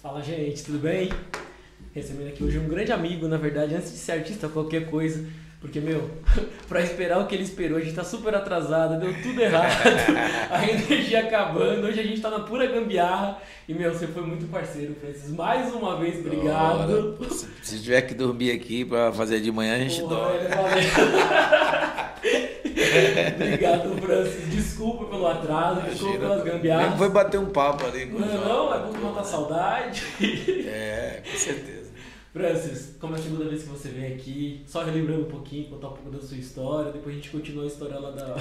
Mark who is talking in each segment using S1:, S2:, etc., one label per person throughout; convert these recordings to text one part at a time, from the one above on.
S1: Fala, gente, tudo bem? Recebendo aqui hoje um grande amigo, na verdade, antes de ser artista, qualquer coisa. Porque, meu, pra esperar o que ele esperou, a gente tá super atrasado, deu tudo errado, a energia acabando, hoje a gente tá na pura gambiarra. E, meu, você foi muito parceiro, Francis. Mais uma vez, obrigado.
S2: Ora, se tiver que dormir aqui pra fazer de manhã, a gente
S1: Porra,
S2: dorme.
S1: valeu. obrigado, Francis. Desculpa pelo atraso, desculpa pelas gambiarras.
S2: foi bater um papo ali. com
S1: Não, não, é bom que matar saudade.
S2: É, com certeza.
S1: Francis, como é a segunda vez que você vem aqui, só relembrando um pouquinho, contar um pouco da sua história, depois a gente continua a história lá da.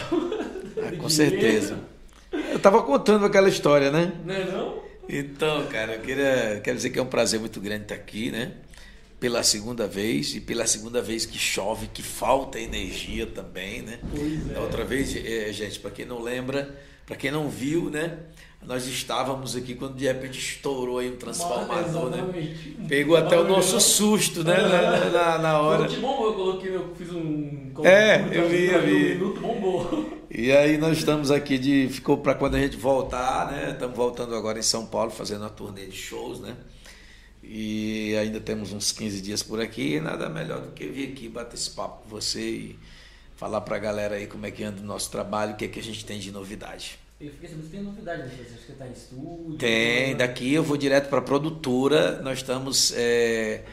S2: Ah, com certeza. Eu tava contando aquela história, né?
S1: Não é não?
S2: Então, cara, eu queria, quero dizer que é um prazer muito grande estar aqui, né? Pela segunda vez e pela segunda vez que chove, que falta energia também, né?
S1: Pois é.
S2: outra vez, eh, gente, para quem não lembra, para quem não viu, né? Nós estávamos aqui quando de repente estourou aí um transformador, né? Pegou até o nosso susto, né? Na, na, na hora.
S1: Bombou, eu coloquei, eu fiz um.
S2: É,
S1: um-
S2: eu vi, eu vi.
S1: Um minuto bombou.
S2: E aí nós estamos aqui de. Ficou para quando a gente voltar, né? Estamos voltando agora em São Paulo, fazendo a turnê de shows, né? E ainda temos uns 15 dias por aqui. E nada melhor do que vir aqui bater esse papo com você e falar pra galera aí como é que anda o nosso trabalho, o que é que a gente tem de novidade.
S1: Eu fiquei sabendo que tem novidade, né? Francis? Acho que você tá em estúdio.
S2: Tem, daqui eu vou direto para a produtora. Nós estamos é,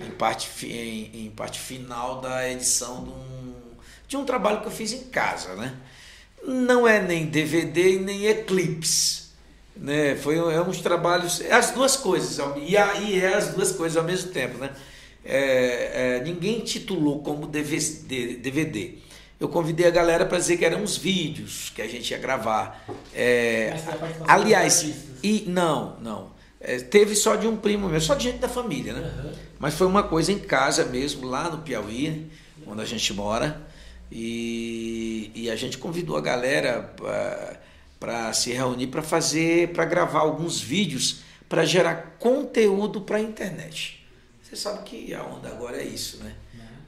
S2: em, parte, em, em parte final da edição de um, de um trabalho que eu fiz em casa, né? Não é nem DVD nem Eclipse. Né? Foi é uns trabalhos, é as duas coisas, e aí é as duas coisas ao mesmo tempo, né? É, é, ninguém titulou como DVD. DVD. Eu convidei a galera para dizer que eram uns vídeos que a gente ia gravar. É,
S1: participação
S2: aliás, e não, não. É, teve só de um primo meu, só de gente da família, né?
S1: Aham.
S2: Mas foi uma coisa em casa mesmo, lá no Piauí, onde a gente mora. E, e a gente convidou a galera para se reunir para fazer, para gravar alguns vídeos para gerar conteúdo para a internet. Você sabe que a onda agora é isso, né?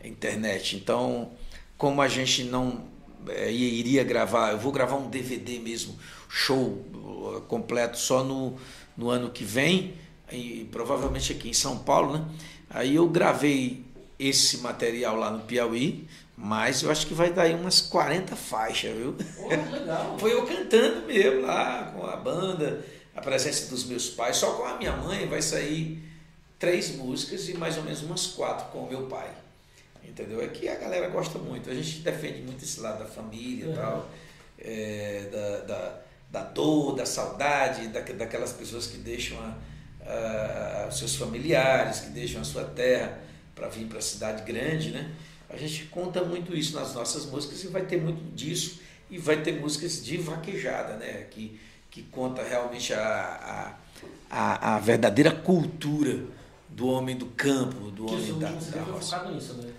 S2: A internet. Então, como a gente não é, iria gravar, eu vou gravar um DVD mesmo, show uh, completo só no, no ano que vem, e provavelmente aqui em São Paulo, né? Aí eu gravei esse material lá no Piauí, mas eu acho que vai dar aí umas 40 faixas, viu?
S1: Legal.
S2: Foi eu cantando mesmo lá, com a banda, a presença dos meus pais. Só com a minha mãe vai sair três músicas e mais ou menos umas quatro com o meu pai. Entendeu? É que a galera gosta muito. A gente defende muito esse lado da família e
S1: Uhum.
S2: tal, é, da, da, da dor, da saudade, da, daquelas pessoas que deixam a- a- os seus familiares, que deixam a sua terra para vir para a cidade grande, né? A gente conta muito isso nas nossas músicas e vai ter muito disso e vai ter músicas de vaquejada, né? Que, que conta realmente a, a, a, verdadeira cultura do homem do campo, do
S1: Que
S2: homem da, da roça.
S1: nisso, né?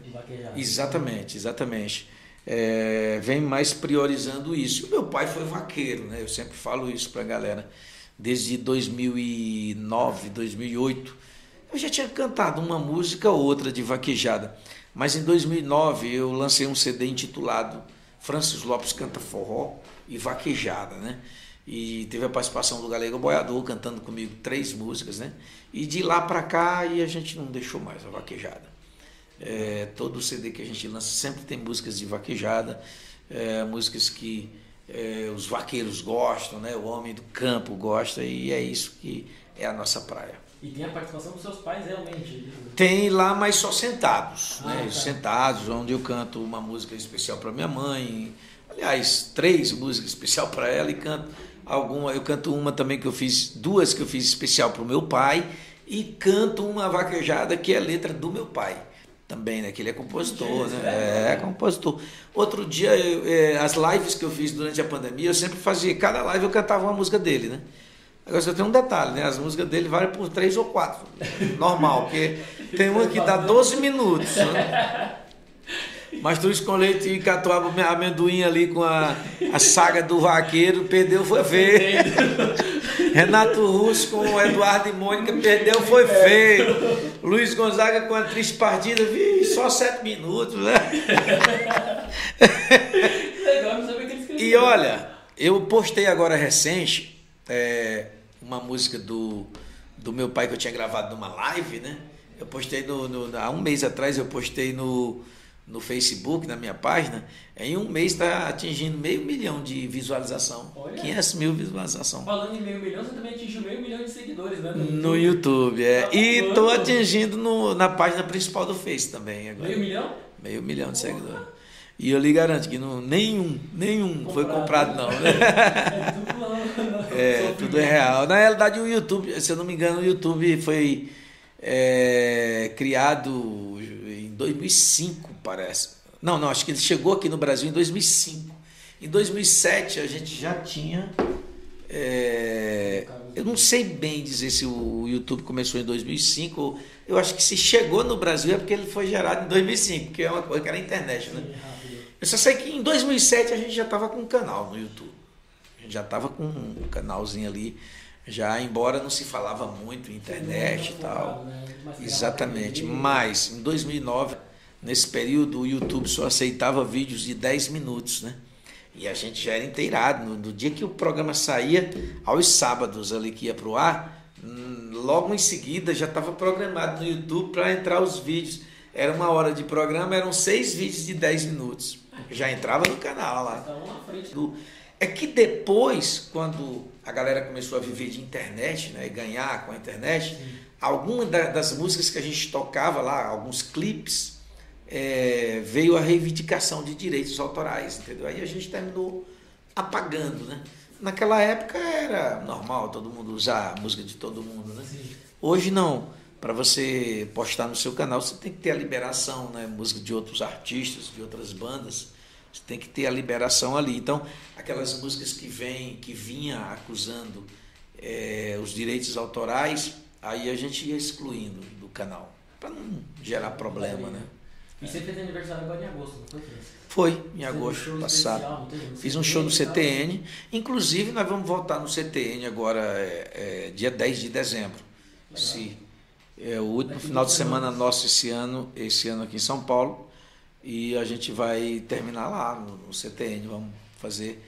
S2: Exatamente, exatamente. É, vem mais priorizando isso. O meu pai foi vaqueiro, né? Eu sempre falo isso para a galera. Desde 2009, 2008, eu já tinha cantado uma música ou outra de vaquejada. Mas em 2009 eu lancei um CD intitulado Francis Lopes Canta Forró e Vaquejada, né? E teve a participação do Galego Boiador cantando comigo três músicas, né? E de lá para cá e a gente não deixou mais a vaquejada. É, todo CD que a gente lança sempre tem músicas de vaquejada, é, músicas que é, os vaqueiros gostam, né? o homem do campo gosta, e é isso que é a nossa praia.
S1: E tem a participação dos seus pais realmente.
S2: Tem lá, mas só sentados,
S1: Ah,
S2: né?
S1: tá.
S2: sentados, onde eu canto uma música especial para minha mãe, aliás, três músicas especial para ela e canto alguma, eu canto uma também que eu fiz, duas que eu fiz especial para o meu pai e canto uma vaquejada que é letra do meu pai. Também, né? Que ele é compositor, né? É, compositor. Outro dia, eu, é, as lives que eu fiz durante a pandemia, eu sempre fazia, cada live eu cantava uma música dele, né? Agora só tem um detalhe, né? As músicas dele valem por três ou quatro. Normal, porque tem uma que dá 12 minutos. Né? Mastruz com leite e catuaba amendoim ali com a, a saga do vaqueiro, perdeu, foi feio. Renato Russo com o Eduardo e Mônica, perdeu, foi feio. Luiz Gonzaga com a triste partida, vi, só sete minutos, né?
S1: Legal, não sabia que ele escreveu.
S2: E olha, eu postei agora recente é, uma música do, do meu pai que eu tinha gravado numa live, né? Eu postei no, no há um mês atrás eu postei no no Facebook, na minha página, em um mês está atingindo meio milhão de visualização. Olha. 500 mil visualização.
S1: Falando em meio milhão, você também atingiu meio milhão de seguidores, né? No
S2: YouTube, no YouTube é. Tá e estou atingindo no, na página principal do Face também. Agora.
S1: Meio milhão?
S2: Meio milhão de seguidores. E eu lhe garanto que não, nenhum, nenhum comprado. foi comprado, não. Né? é, tudo é real. Na realidade, o YouTube, se eu não me engano, o YouTube foi é, criado em 2005 parece. Não, não, acho que ele chegou aqui no Brasil em 2005. Em 2007 a gente já tinha. É, eu não sei bem dizer se o YouTube começou em 2005. Eu acho que se chegou no Brasil é porque ele foi gerado em 2005, que é uma coisa que era a internet, né? Eu só sei que em 2007 a gente já estava com um canal no YouTube. A gente já estava com um canalzinho ali, já embora não se falava muito internet e tal. Né? Exatamente. Mas em 2009 Nesse período, o YouTube só aceitava vídeos de 10 minutos, né? E a gente já era inteirado. No, no dia que o programa saía, aos sábados ali que ia para o ar, hum, logo em seguida já estava programado no YouTube para entrar os vídeos. Era uma hora de programa, eram seis vídeos de 10 minutos. Já entrava no canal lá. É que depois, quando a galera começou a viver de internet, né, e ganhar com a internet, algumas das músicas que a gente tocava lá, alguns clipes, é, veio a reivindicação de direitos autorais, entendeu? Aí a gente terminou apagando, né? Naquela época era normal todo mundo usar a música de todo mundo, né? Hoje não. Para você postar no seu canal, você tem que ter a liberação, né? Música de outros artistas, de outras bandas. Você tem que ter a liberação ali. Então, aquelas músicas que vem, que vinha acusando é, os direitos autorais, aí a gente ia excluindo do canal para não gerar problema, né?
S1: E você fez aniversário agora em agosto, não foi?
S2: Foi, em agosto um passado. Fiz um show no CTN. Inclusive, nós vamos voltar no CTN agora, é, é, dia 10 de dezembro. Se, é o último final de semana nosso esse ano, esse ano aqui em São Paulo. E a gente vai terminar lá no, CTN. Vamos fazer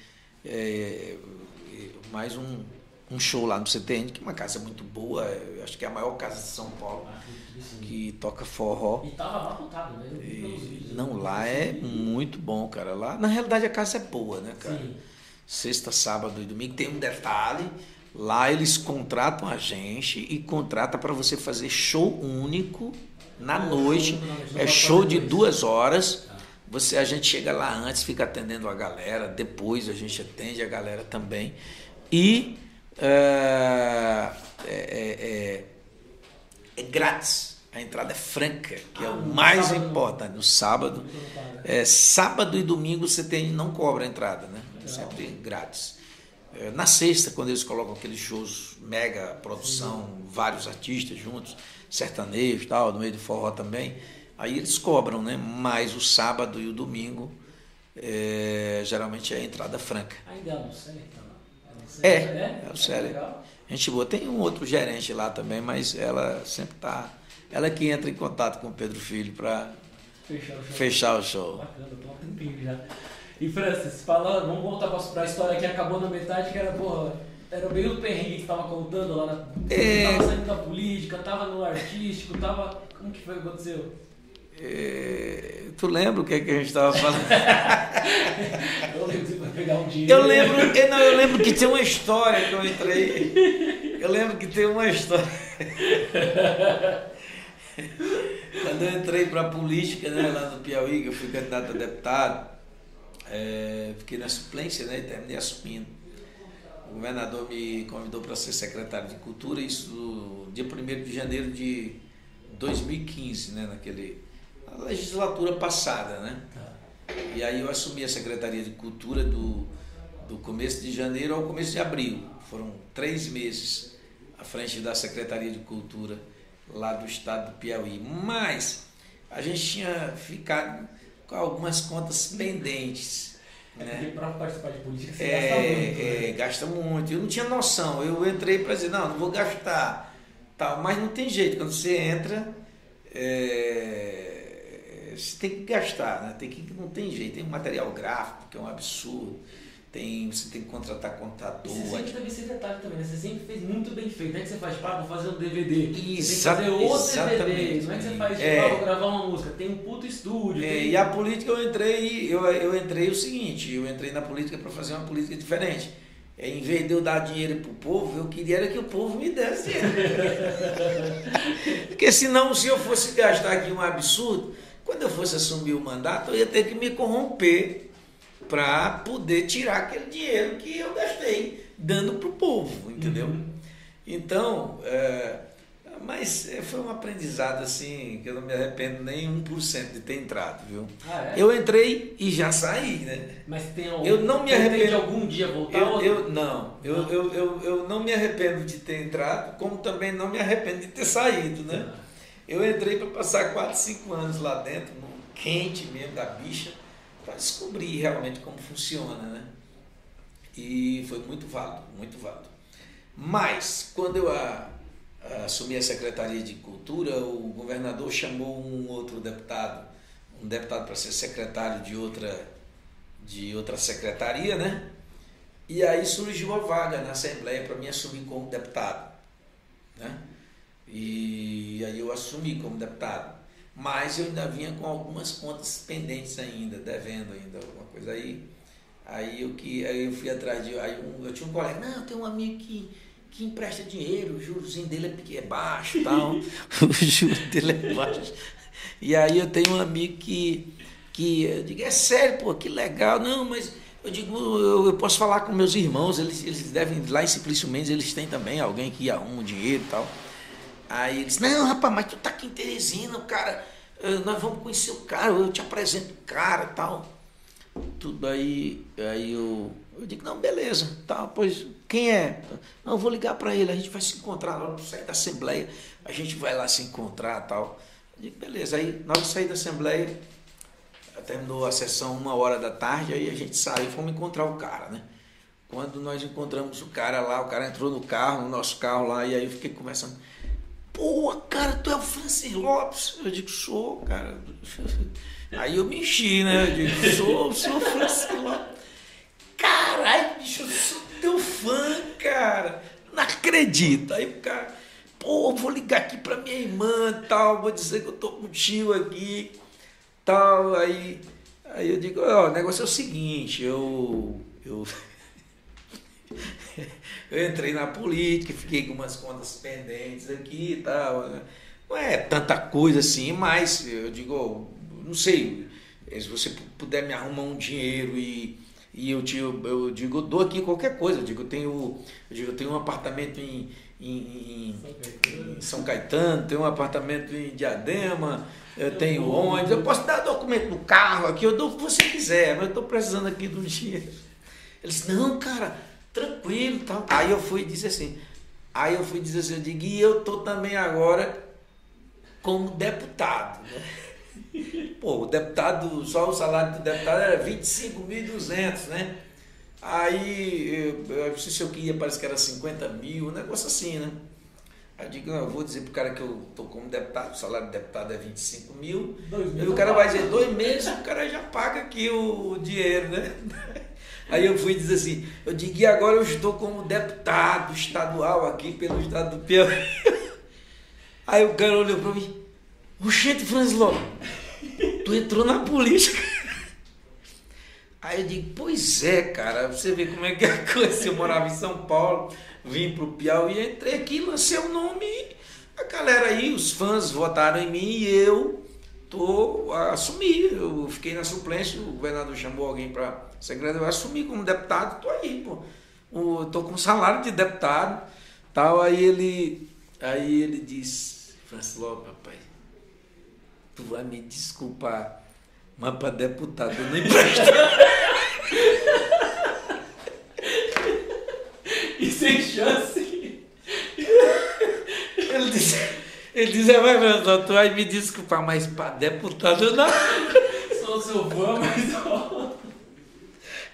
S2: é, mais um, um show lá no CTN, que é uma casa muito boa, acho que é a maior casa de São Paulo, que toca forró.
S1: E tava abarrotado, né? E,
S2: não, lá é muito bom, cara. Lá, na realidade, a casa é boa, né, cara? Sim. Sexta, sábado e domingo. Tem um detalhe, lá eles contratam a gente e contrata para você fazer show único na ah, noite. é show de duas horas. Ah. Você, a gente chega lá antes, fica atendendo a galera, depois a gente atende a galera também. E é, é, é, é, grátis. A entrada é franca, que é ah, o mais sábado, importante. No sábado. É, sábado e domingo você tem, não cobra a entrada, né? É sempre grátis. É, na sexta, quando eles colocam aqueles shows mega produção, vários artistas juntos, sertanejo e tal, no meio do forró também, aí eles cobram, né? Mas o sábado e o domingo é, geralmente é a entrada franca.
S1: Ainda não sei, então.
S2: É, é, é o Célio. Gente boa. Tem um outro gerente lá também, mas ela sempre tá. Ela é que entra em contato com o Pedro Filho para fechar o show. Fechar o show.
S1: Bacana, tô um tempinho já. E Francis, fala, vamos voltar para a história que acabou na metade, que era, porra, era bem o perrengue que você estava contando lá na. É... Tava saindo da política, tava no artístico, tava. Como que foi que aconteceu?
S2: É, tu lembra o que, é que a gente estava falando?
S1: eu lembro que pegar um dinheiro.
S2: Eu lembro, eu, não, eu lembro que tem uma história que eu entrei. Eu lembro que tem uma história. Quando eu entrei para a política, né, lá no Piauí, que eu fui candidato a deputado, é, fiquei na suplência né, e terminei assumindo. O governador me convidou para ser secretário de Cultura, isso no dia 1 de janeiro de 2015, né, naquele legislatura passada, né? Tá. E aí eu assumi a Secretaria de Cultura do, do começo de janeiro ao começo de abril. Foram três meses à frente da Secretaria de Cultura lá do estado do Piauí. Mas a gente tinha ficado com algumas contas pendentes.
S1: É né? para participar de política você
S2: é,
S1: gasta muito.
S2: Né? É, gasta muito. Eu não tinha noção. Eu entrei para dizer, não, não vou gastar. Tal. Mas não tem jeito. Quando você entra, é, você tem que gastar, né? tem que, não tem jeito, tem um material gráfico que é um absurdo, tem, você tem que contratar contador.
S1: Você sempre teve secretário também, né? Você sempre fez muito bem feito. Não é que você faz, pá, vou fazer um DVD.
S2: Exa
S1: tem que fazer outro. DVD. Não é que você faz,
S2: É.
S1: pá, vou gravar uma música. Tem um puto estúdio.
S2: É,
S1: tem-
S2: e a política eu entrei, eu, eu entrei o seguinte, eu entrei na política para fazer uma política diferente. É, em vez de eu dar dinheiro pro povo, eu queria era que o povo me desse dinheiro. Porque senão, se eu fosse gastar aqui um absurdo, quando eu fosse assumir o mandato, eu ia ter que me corromper para poder tirar aquele dinheiro que eu gastei dando pro povo, entendeu?
S1: Uhum.
S2: Então, é, mas é, foi um aprendizado assim, que eu não me arrependo nem 1% de ter entrado, viu?
S1: Ah, é?
S2: Eu entrei e já saí, né?
S1: Mas tem algum,
S2: Eu não me arrependo.
S1: algum dia voltar
S2: Eu, eu não, eu,
S1: Não.
S2: Eu, eu, eu não me arrependo de ter entrado, como também não me arrependo de ter saído, né? Eu entrei para passar 4, 5 anos lá dentro, no quente mesmo da bicha, para descobrir realmente como funciona, né? E foi muito válido, muito válido. Mas, quando eu a- a assumi a Secretaria de Cultura, o governador chamou um outro deputado, um deputado para ser secretário de outra, de outra secretaria, né? E aí surgiu a vaga na Assembleia para mim assumir como deputado, né? E aí eu assumi como deputado. Mas eu ainda vinha com algumas contas pendentes ainda, devendo ainda alguma coisa aí. Aí eu, que, aí eu fui atrás de. Aí um- eu tinha um colega, não, eu tenho um amigo que, que empresta dinheiro, o jurozinho dele é, é baixo e tal. o juro dele é baixo. E aí eu tenho um amigo que, que eu digo, é sério, pô, que legal. Não, mas eu digo, eu, eu posso falar com meus irmãos, eles, eles devem, lá em Simplício Mendes, eles têm também alguém que arruma o dinheiro e tal. Aí eles, não, rapaz, mas tu tá aqui em Teresina, o cara, eh, nós vamos conhecer o cara, eu te apresento o cara tal. Tudo aí, aí eu, eu digo, não, beleza, tá, pois quem é? Não, eu vou ligar para ele, a gente vai se encontrar lá no sair da Assembleia, a gente vai lá se encontrar tal. Eu digo, beleza, aí na hora de sair da Assembleia, terminou a sessão uma hora da tarde, aí a gente saiu e fomos encontrar o cara, né? Quando nós encontramos o cara lá, o cara entrou no carro, no nosso carro lá, e aí eu fiquei conversando. Pô, cara, tu é o Francis Lopes? Eu digo, sou, cara. Aí eu me enchi, né? Eu digo, sou, sou o Francis Lopes. Caralho, bicho, eu sou teu fã, cara. Não acredito. Aí o cara, pô, vou ligar aqui pra minha irmã tal, vou dizer que eu tô contigo aqui tal. Aí, aí eu digo, ó, o negócio é o seguinte, eu. eu eu entrei na política, fiquei com umas contas pendentes aqui e tal. né? Não é tanta coisa assim, mas eu digo, ó, não sei, se você puder me arrumar um dinheiro e, e eu, te, eu digo, eu dou aqui qualquer coisa. Eu digo, eu tenho, eu digo, eu tenho um apartamento em, em, em- São Caetano, tenho um apartamento em Diadema, eu tenho ônibus, eu posso dar documento no carro aqui, eu dou o que você quiser, mas eu estou precisando aqui do dinheiro. Eles, não, cara, tranquilo e tal. Aí eu fui e disse assim, aí eu fui dizer assim, eu digo, e eu tô também agora como deputado, né? Pô, o deputado, só o salário do deputado era 25.200, né? Aí, eu, eu não sei se eu queria, parece que era 50 mil, um negócio assim, né? Aí eu digo, não, eu vou dizer pro cara que eu tô como deputado, o salário do deputado é 25 mil,
S1: Dois mil
S2: Aí o cara vai dizer, dois meses, o cara já paga aqui o dinheiro, né? Aí eu fui dizer assim, eu digo, e agora eu estou como deputado estadual aqui pelo estado do Piauí. Aí o cara olhou para mim, Oxente, Franz Lopes, tu entrou na política. Aí eu digo, pois é, cara, você vê como é que é a coisa. Eu morava em São Paulo, vim pro Piauí, entrei aqui, lancei o nome a galera aí, os fãs votaram em mim e eu tô, assumi. Eu fiquei na suplência, o governador chamou alguém para secretário, eu assumi como deputado, tô aí, pô. O- tô com salário de deputado, tal. Aí ele, aí ele disse, Francis Lopes, rapaz, tu vai me desculpar, mas para deputado eu não empresto.
S1: E sem chance.
S2: Ele disse, ele disse, vai, Francis Lopes, tu vai me desculpar, mas para deputado eu não.
S1: Sou seu fã, mas ó.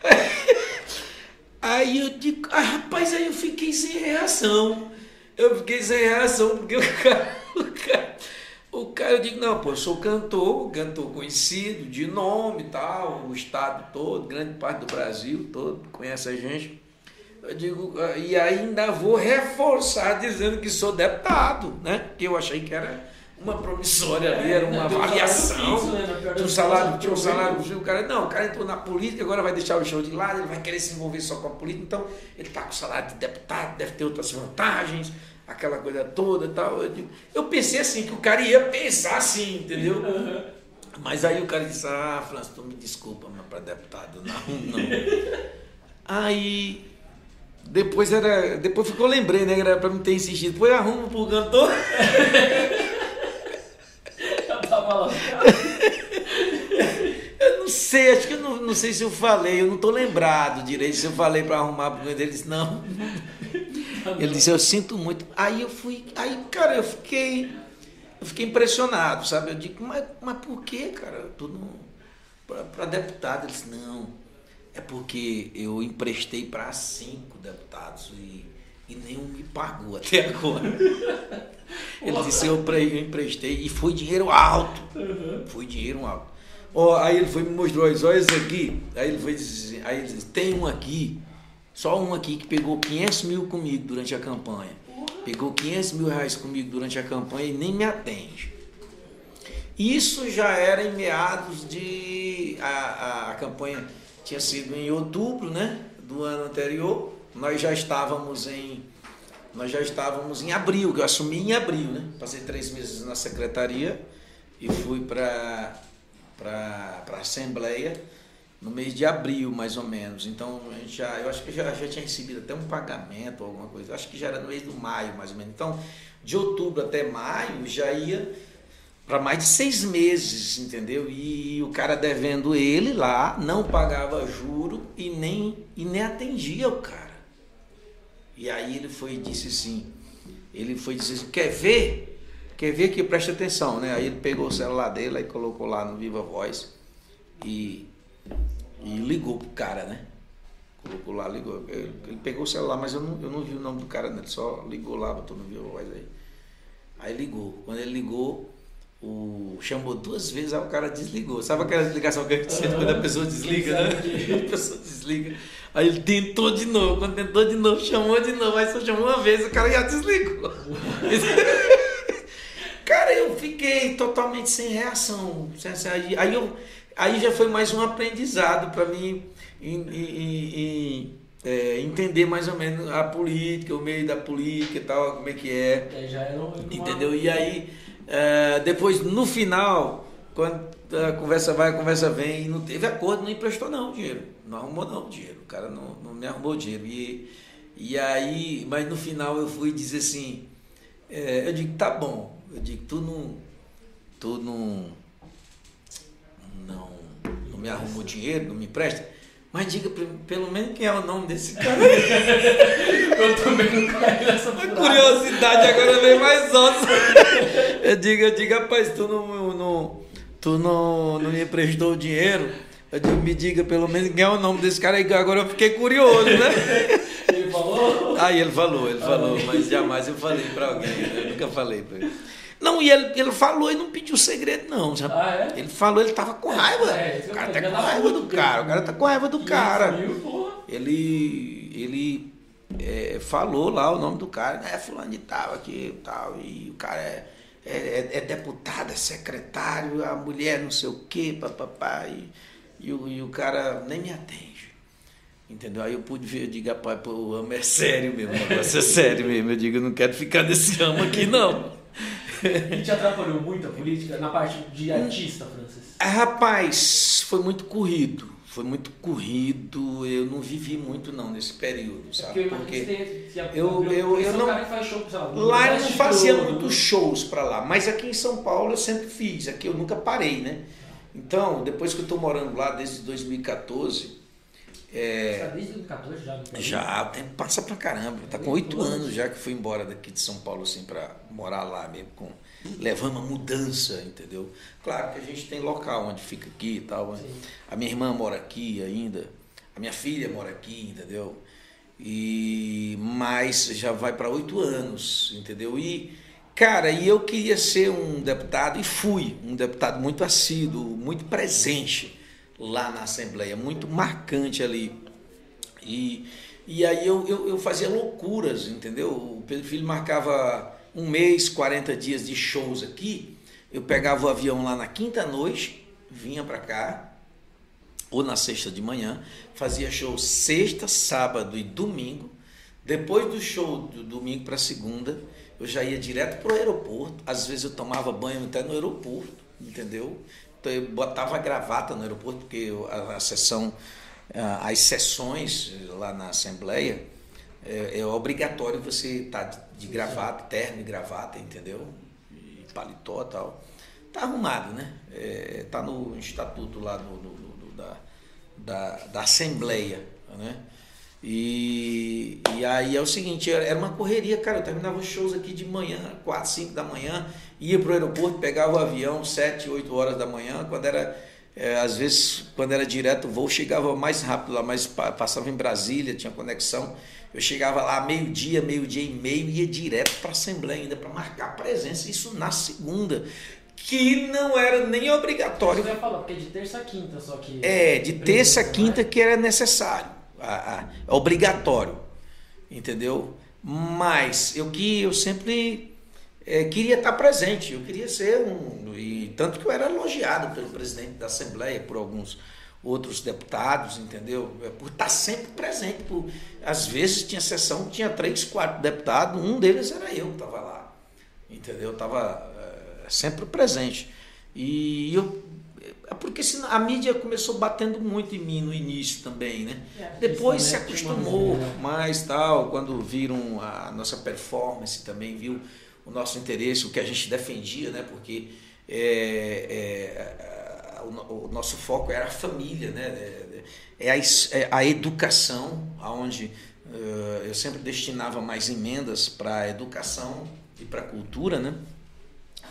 S2: Aí eu digo, ah, rapaz, aí eu fiquei sem reação. Eu fiquei sem reação, porque o cara, o cara, O cara, eu digo, não, pô, eu sou cantor, cantor conhecido, de nome e tal, o estado todo, grande parte do Brasil todo conhece a gente. Eu digo, ah, e ainda vou reforçar dizendo que sou deputado, né? Que eu achei que era uma promissória ali, era uma avaliação. Né? Tinha um salário, tinha um salário, o cara, não, o cara entrou na política, agora vai deixar o show de lado, ele vai querer se envolver só com a política, então ele está com salário de deputado, deve ter outras vantagens aquela coisa toda tal. Eu, digo, eu pensei assim, que o cara ia pensar assim, entendeu? Uhum. Mas aí o cara disse, ah, França, tu me desculpa, mas para deputado, não, não. aí depois era. Depois ficou lembrei, né? Era pra me ter insistido. Depois arruma pro cantor. eu não sei, acho que eu não, não sei se eu falei, eu não tô lembrado direito se eu falei para arrumar cantor. Ele disse, não. Ele disse, eu sinto muito. Aí eu fui, aí, cara, eu fiquei, eu fiquei impressionado, sabe? Eu digo, mas, mas por que, cara? Tudo para deputado. Ele disse, não, é porque eu emprestei para cinco deputados e, e nenhum me pagou até agora. Ele disse, eu, eu emprestei e foi dinheiro alto. Uhum. Foi dinheiro alto. Oh, aí ele foi me mostrou, olha isso aqui. Aí ele foi dizer, aí ele disse, tem um aqui só um aqui que pegou 500 mil comigo durante a campanha. Pegou 500 mil reais comigo durante a campanha e nem me atende. Isso já era em meados de. A, a, a campanha tinha sido em outubro né, do ano anterior. Nós já estávamos em. Nós já estávamos em abril, que eu assumi em abril, né? Passei três meses na secretaria e fui para a Assembleia no mês de abril, mais ou menos. Então, a gente já, eu acho que já, já tinha recebido até um pagamento, alguma coisa. Eu acho que já era no mês do maio, mais ou menos. Então, de outubro até maio, já ia para mais de seis meses, entendeu? E o cara devendo ele lá, não pagava juro e nem, e nem atendia o cara. E aí ele foi e disse assim, ele foi dizer assim, quer ver? Quer ver que preste atenção, né? Aí ele pegou o celular dele e colocou lá no Viva Voz e e ligou pro cara, né? Colocou lá, ligou. Ele pegou o celular, mas eu não, eu não vi o nome do cara, né? Ele só ligou lá, botou no viu voz aí. Aí ligou. Quando ele ligou, o... chamou duas vezes, aí o cara desligou. Sabe aquela desligação que a gente sente quando a pessoa desliga, né? A pessoa desliga. Aí ele tentou de novo. Quando tentou de novo, chamou de novo. Aí só chamou uma vez, o cara já desligou. cara, eu fiquei totalmente sem reação. Aí eu aí já foi mais um aprendizado para mim em, em, em é, entender mais ou menos a política, o meio da política e tal, como é que é. é é entendeu? E aí, é, depois, no final, quando a conversa vai, a conversa vem, e não teve acordo, não emprestou não dinheiro. Não arrumou não dinheiro. O cara não, não me arrumou dinheiro. E, e aí, mas no final eu fui dizer assim, é, eu digo, tá bom. Eu digo, tu não. Tu não não, não me arrumou dinheiro, não me empresta. Mas diga pelo menos quem é o nome desse cara.
S1: eu também não caí nessa
S2: A curiosidade agora vem mais alta. Eu digo, eu digo, rapaz, tu não, não, tu não, não me emprestou o dinheiro. Eu digo, me diga pelo menos quem é o nome desse cara. Agora eu fiquei curioso, né?
S1: Ele falou?
S2: Aí ele falou, ele falou, mas jamais eu falei para alguém. Eu nunca falei para ele. Não, e ele, ele falou e não pediu segredo, não. Sabe?
S1: Ah,
S2: é? Ele falou, ele tava com raiva. É, o cara tá com raiva do cara. O cara tá com raiva do cara. Ele, ele é, falou lá o nome do cara, né? Fulano de tal aqui e tal. E o cara é, é, é, deputado, é secretário, a mulher não sei o quê, papapá. E, e, o, e o cara nem me atende. Entendeu? Aí eu pude ver, eu digo, rapaz, pô, o amo é sério mesmo, o negócio é sério mesmo. Eu digo, eu não quero ficar nesse ramo aqui, não.
S1: E te atrapalhou muito a política na parte de artista, Francis?
S2: É, rapaz, foi muito corrido. Foi muito corrido, eu não vivi muito não nesse período, é sabe?
S1: É porque
S2: eu, eu, eu, eu não. Show, lá eu não fazia muitos shows para lá, mas aqui em São Paulo eu sempre fiz, aqui eu nunca parei, né? Então, depois que eu estou morando lá desde 2014,
S1: é, tá desde 2014 já?
S2: Já, o tempo passa pra caramba. Tá com oito anos já que fui embora daqui de São Paulo, assim, pra morar lá mesmo, com, levando uma mudança, entendeu? Claro que a gente tem local onde fica aqui e tal. Sim. A minha irmã mora aqui ainda, a minha filha mora aqui, entendeu? E, mas já vai para oito anos, entendeu? E Cara, e eu queria ser um deputado, e fui um deputado muito assíduo, muito presente lá na Assembleia, muito marcante ali. E, e aí eu, eu, eu fazia loucuras, entendeu? O Pedro Filho marcava um mês, 40 dias de shows aqui, eu pegava o avião lá na quinta noite, vinha para cá, ou na sexta de manhã, fazia show sexta, sábado e domingo. Depois do show do domingo para segunda, eu já ia direto para o aeroporto. Às vezes eu tomava banho até no aeroporto, entendeu? Eu botava gravata no aeroporto, porque a, a sessão, as sessões lá na Assembleia, é, é obrigatório você estar tá de, de gravata, terno e gravata, entendeu? E paletó e tal. Tá arrumado, né? É, tá no estatuto lá no, no, no da, da, da Assembleia, né? E, e aí é o seguinte, era uma correria, cara, eu terminava os shows aqui de manhã, 4, 5 da manhã, ia pro aeroporto, pegava o avião 7, 8 horas da manhã, quando era, é, às vezes, quando era direto o voo, chegava mais rápido lá, mas passava em Brasília, tinha conexão, eu chegava lá meio-dia, meio-dia e meio, ia direto para a Assembleia ainda para marcar presença, isso na segunda que não era nem obrigatório.
S1: Você ia falar, porque é de terça a quinta só que.
S2: É, de terça a quinta que era necessário, a, a, é obrigatório, entendeu? Mas eu que eu sempre é, queria estar presente, eu queria ser um. E tanto que eu era elogiado pelo presidente da Assembleia, por alguns outros deputados, entendeu? É, por estar sempre presente. Por, às vezes tinha sessão, tinha três, quatro deputados, um deles era eu que estava lá, entendeu? Estava sempre presente. E eu, é porque a mídia começou batendo muito em mim no início também, né? É, Depois se acostumou né? mais tal, quando viram a nossa performance também, viu o nosso interesse, o que a gente defendia, né? Porque é, é, o, o, nosso foco era a família, né? É, é a, é a educação, aonde uh, eu sempre destinava mais emendas para a educação e para a cultura, né?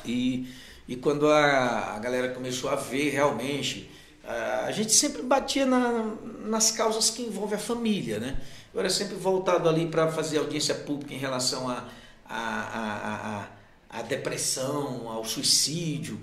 S2: E, e quando a, a galera começou a ver realmente, a, a gente sempre batia na, nas causas que envolvem a família, né? Eu era sempre voltado ali para fazer audiência pública em relação a, a, a, a, depressão, ao suicídio.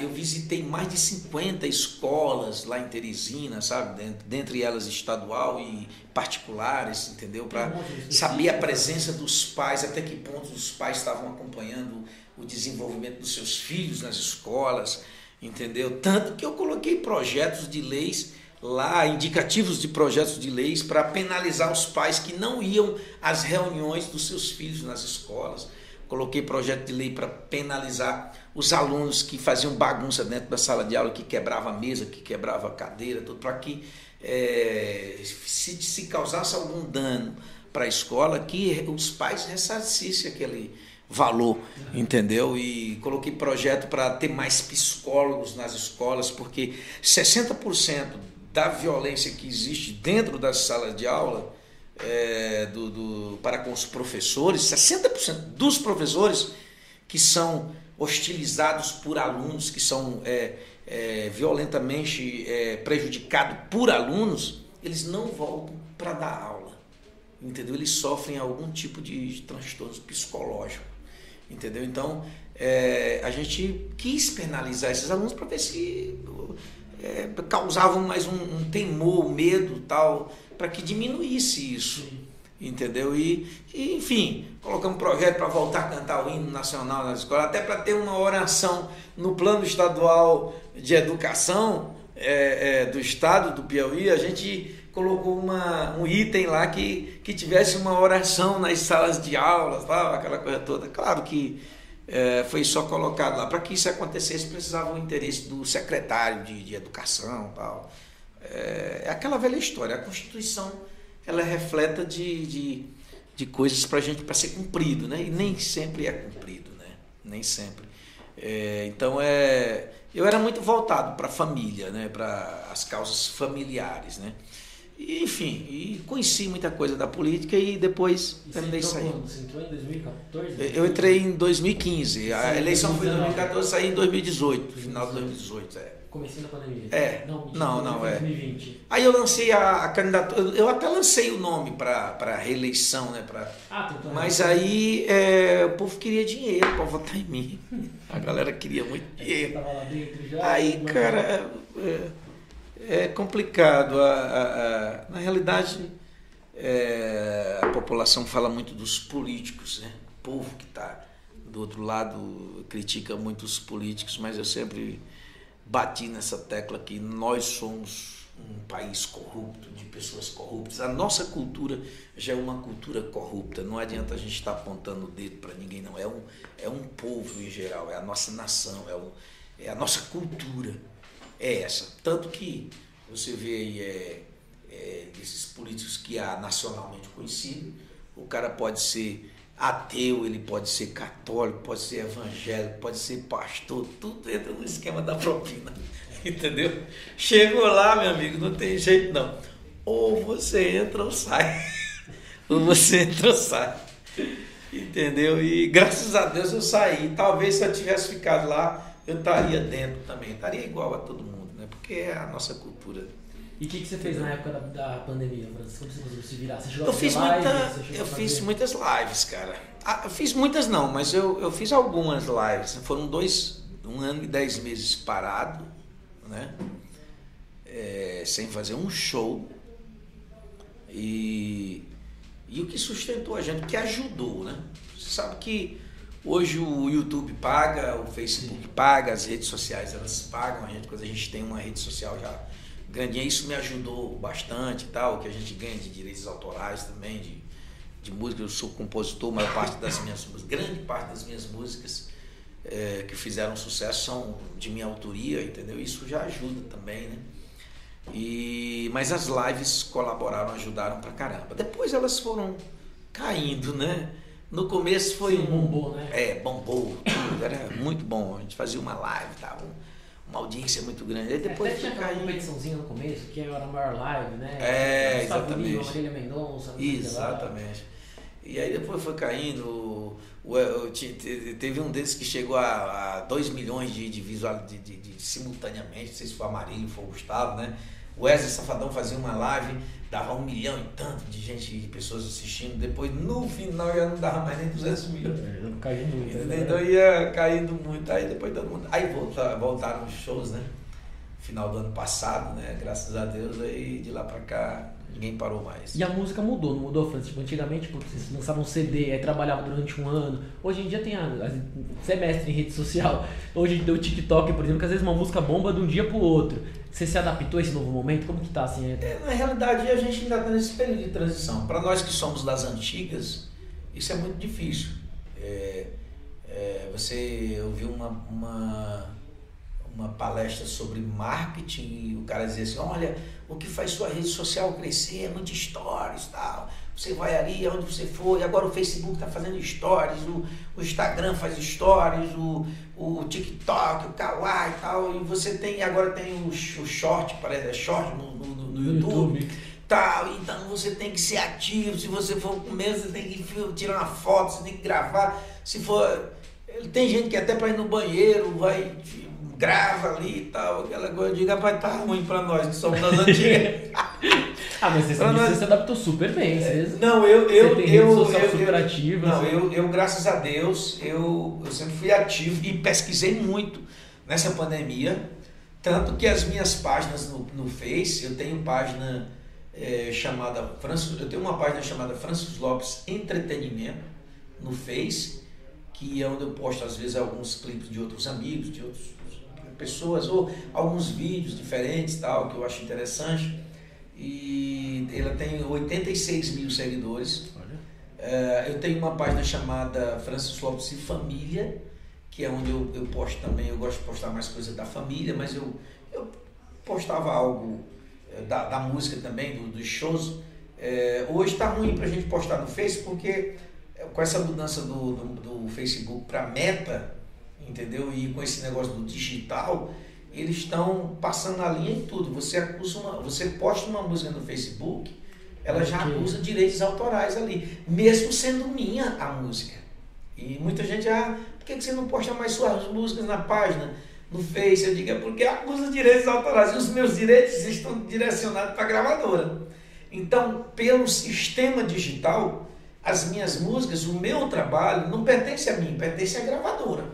S2: eu visitei mais de 50 escolas lá em Teresina, sabe? Dentre elas estadual e particulares, entendeu? Para saber a presença dos pais, até que ponto os pais estavam acompanhando o desenvolvimento dos seus filhos nas escolas, entendeu? Tanto que eu coloquei projetos de leis lá, indicativos de projetos de leis para penalizar os pais que não iam às reuniões dos seus filhos nas escolas. Coloquei projeto de lei para penalizar os alunos que faziam bagunça dentro da sala de aula, que quebrava a mesa, que quebrava a cadeira, tudo para que é, se, se causasse algum dano para a escola, que os pais ressarcissem aquele, valor, entendeu? E coloquei projeto para ter mais psicólogos nas escolas, porque 60% da violência que existe dentro das salas de aula é, do, do, para com os professores, 60% dos professores que são hostilizados por alunos, que são é, é, violentamente é, prejudicados por alunos, eles não voltam para dar aula. Entendeu? Eles sofrem algum tipo de transtorno psicológico entendeu? Então, é, a gente quis penalizar esses alunos para ver se é, causavam mais um, um temor, um medo tal, para que diminuísse isso. Entendeu? E, e, enfim, colocamos um projeto para voltar a cantar o hino nacional nas escolas, até para ter uma oração no plano estadual de educação é, é, do estado do Piauí, a gente colocou uma, um item lá que, que tivesse uma oração nas salas de aulas, tal, aquela coisa toda. Claro que é, foi só colocado lá. Para que isso acontecesse, precisava o interesse do secretário de, de educação. Tal. É, é aquela velha história. A Constituição ela é refleta de, de, de coisas para gente para ser cumprido, né? E nem sempre é cumprido, né? Nem sempre. É, então é, eu era muito voltado para a família, né? Para as causas familiares, né? E, enfim, e conheci muita coisa da política e depois
S1: E
S2: terminei saindo.
S1: Você entrou em 2014?
S2: Eu entrei em 2015, a
S1: Sim,
S2: eleição foi em
S1: 2019.
S2: 2014, saí em 2018, final de 2018. É.
S1: Comecinho da pandemia.
S2: É.
S1: Não,
S2: Não, não, é.
S1: 2020.
S2: Aí eu lancei a, a candidatura, eu até lancei o nome para reeleição, né? Pra,
S1: Ah,
S2: mas aí é, o povo queria dinheiro para votar em mim. A galera queria muito dinheiro. Aí, cara, é, é complicado. A, a- a- na realidade, é, a população fala muito dos políticos, né? O povo que está do outro lado critica muito os políticos, mas eu sempre bati nessa tecla que nós somos um país corrupto, de pessoas corruptas. A nossa cultura já é uma cultura corrupta. Não adianta a gente estar apontando o dedo para ninguém, não. É um, é um povo em geral, é a nossa nação, é, o, é a nossa cultura. É essa. Tanto que você vê aí é, é, desses políticos que há nacionalmente conhecido, o cara pode ser ateu, ele pode ser católico, pode ser evangélico, pode ser pastor, tudo entra no esquema da propina. Entendeu? Chegou lá, meu amigo, não tem jeito não. Ou você entra ou sai. ou você entra ou sai. Entendeu? E graças a Deus eu saí. Talvez se eu tivesse ficado lá, eu estaria dentro também. Estaria igual a todo mundo, né? Porque é a nossa cultura.
S1: E o que, que você fez na época da, da pandemia, Francisco? Como você conseguiu se virar? Você chegou
S2: Eu
S1: a
S2: fiz,
S1: live?
S2: muita, eu fiz muitas lives, cara. Ah, eu fiz muitas não, mas eu, eu fiz algumas lives. Foram dois, um ano e dez meses parado, né? É, sem fazer um show. E, e o que sustentou a gente, o que ajudou, né? Você sabe que hoje o YouTube paga, o Facebook paga, as redes sociais elas pagam a gente, quando a gente tem uma rede social já grande, isso me ajudou bastante tal, que a gente ganha de direitos autorais também, de, de música, eu sou compositor, maior parte das minhas grande parte das minhas músicas eh, que fizeram sucesso são de minha autoria, entendeu? Isso já ajuda também, né? E, mas as lives colaboraram, ajudaram pra caramba. Depois elas foram caindo, né? No começo foi
S1: Sim, bombou, né?
S2: É, bombou, tudo, era muito bom. A gente fazia uma live, tava uma audiência muito grande. Aí depois
S1: Até
S2: foi
S1: tinha aquela
S2: caindo.
S1: competiçãozinha no começo, que era a maior live, né?
S2: É, exatamente.
S1: Marília Mendonça.
S2: Exatamente. E aí depois foi caindo. o- o- o- te- te- teve um desses que chegou a 2 milhões de, de visual de, de- de- simultaneamente, não sei se foi a Marília, foi o Gustavo, né? O Wesley Safadão fazia uma live, dava um milhão e tanto de gente, de pessoas assistindo. Depois, no final, já não dava mais nem 200 mil.
S1: É, Caiu muito. né?
S2: Então ia caindo muito. Aí depois todo mundo. Aí volta, voltaram os shows, né? Final do ano passado, né? Graças a Deus, aí de lá pra cá ninguém parou mais.
S1: E a música mudou, não mudou, Francisco? Tipo, antigamente, pô, vocês lançavam um CD, aí trabalhava durante um ano. Hoje em dia tem a, a semestre em rede social. Hoje tem o TikTok, por exemplo, que às vezes uma música bomba de um dia pro outro. Você se adaptou a esse novo momento? Como que tá assim? É-
S2: É, na realidade, a gente ainda está nesse período de transição. Para nós que somos das antigas, isso é muito difícil. É, é, você ouviu uma, uma, uma palestra sobre marketing e o cara dizia assim, olha, o que faz sua rede social crescer é muito stories tal. Você vai ali onde você for, e agora o Facebook está fazendo stories, o, o Instagram faz stories, o, o TikTok, o Kawaii e tal, e você tem, agora tem o, o short, parece, é short no, no, no- no YouTube, tal, então você tem que ser ativo, se você for comer, você tem que tirar uma foto, você tem que gravar, se for, tem gente que até para ir no banheiro, vai, grava ali e tal, aquela coisa, eu digo, rapaz, tá ruim para nós que somos das antigas.
S1: Ah, mas você,
S2: Pra
S1: você se adaptou super bem. Você,
S2: Não, eu, eu,
S1: Você tem rede
S2: eu,
S1: social
S2: eu,
S1: super
S2: eu-
S1: ativa,
S2: Não,
S1: assim.
S2: eu, eu, graças a Deus, eu, eu sempre fui ativo e pesquisei muito nessa pandemia. Tanto que as minhas páginas no, no Face, eu tenho página eh, chamada Francis, eu tenho uma página chamada Francis Lopes Entretenimento no Face, que é onde eu posto às vezes alguns clipes de outros amigos, de outras pessoas, ou alguns vídeos diferentes tal, que eu acho interessante. E ela tem 86 mil seguidores.
S1: Olha.
S2: É, eu tenho uma página chamada Francis Lopes e Família, que é onde eu, eu posto também, eu gosto de postar mais coisas da família, mas eu, eu postava algo é, da, da música também, do- dos shows. É, hoje está ruim para a gente postar no Face, porque com essa mudança do, do, do Facebook para meta, entendeu? E com esse negócio do digital, eles estão passando a linha em tudo. Você acusa uma, você posta uma música no Facebook, ela já acusa direitos autorais ali, mesmo sendo minha a música. E muita gente, ah, por que que você não posta mais suas músicas na página, no Face? Eu digo, é porque acusa direitos autorais. E os meus direitos estão direcionados para a gravadora. Então, pelo sistema digital, as minhas músicas, o meu trabalho, não pertence a mim, pertence à gravadora.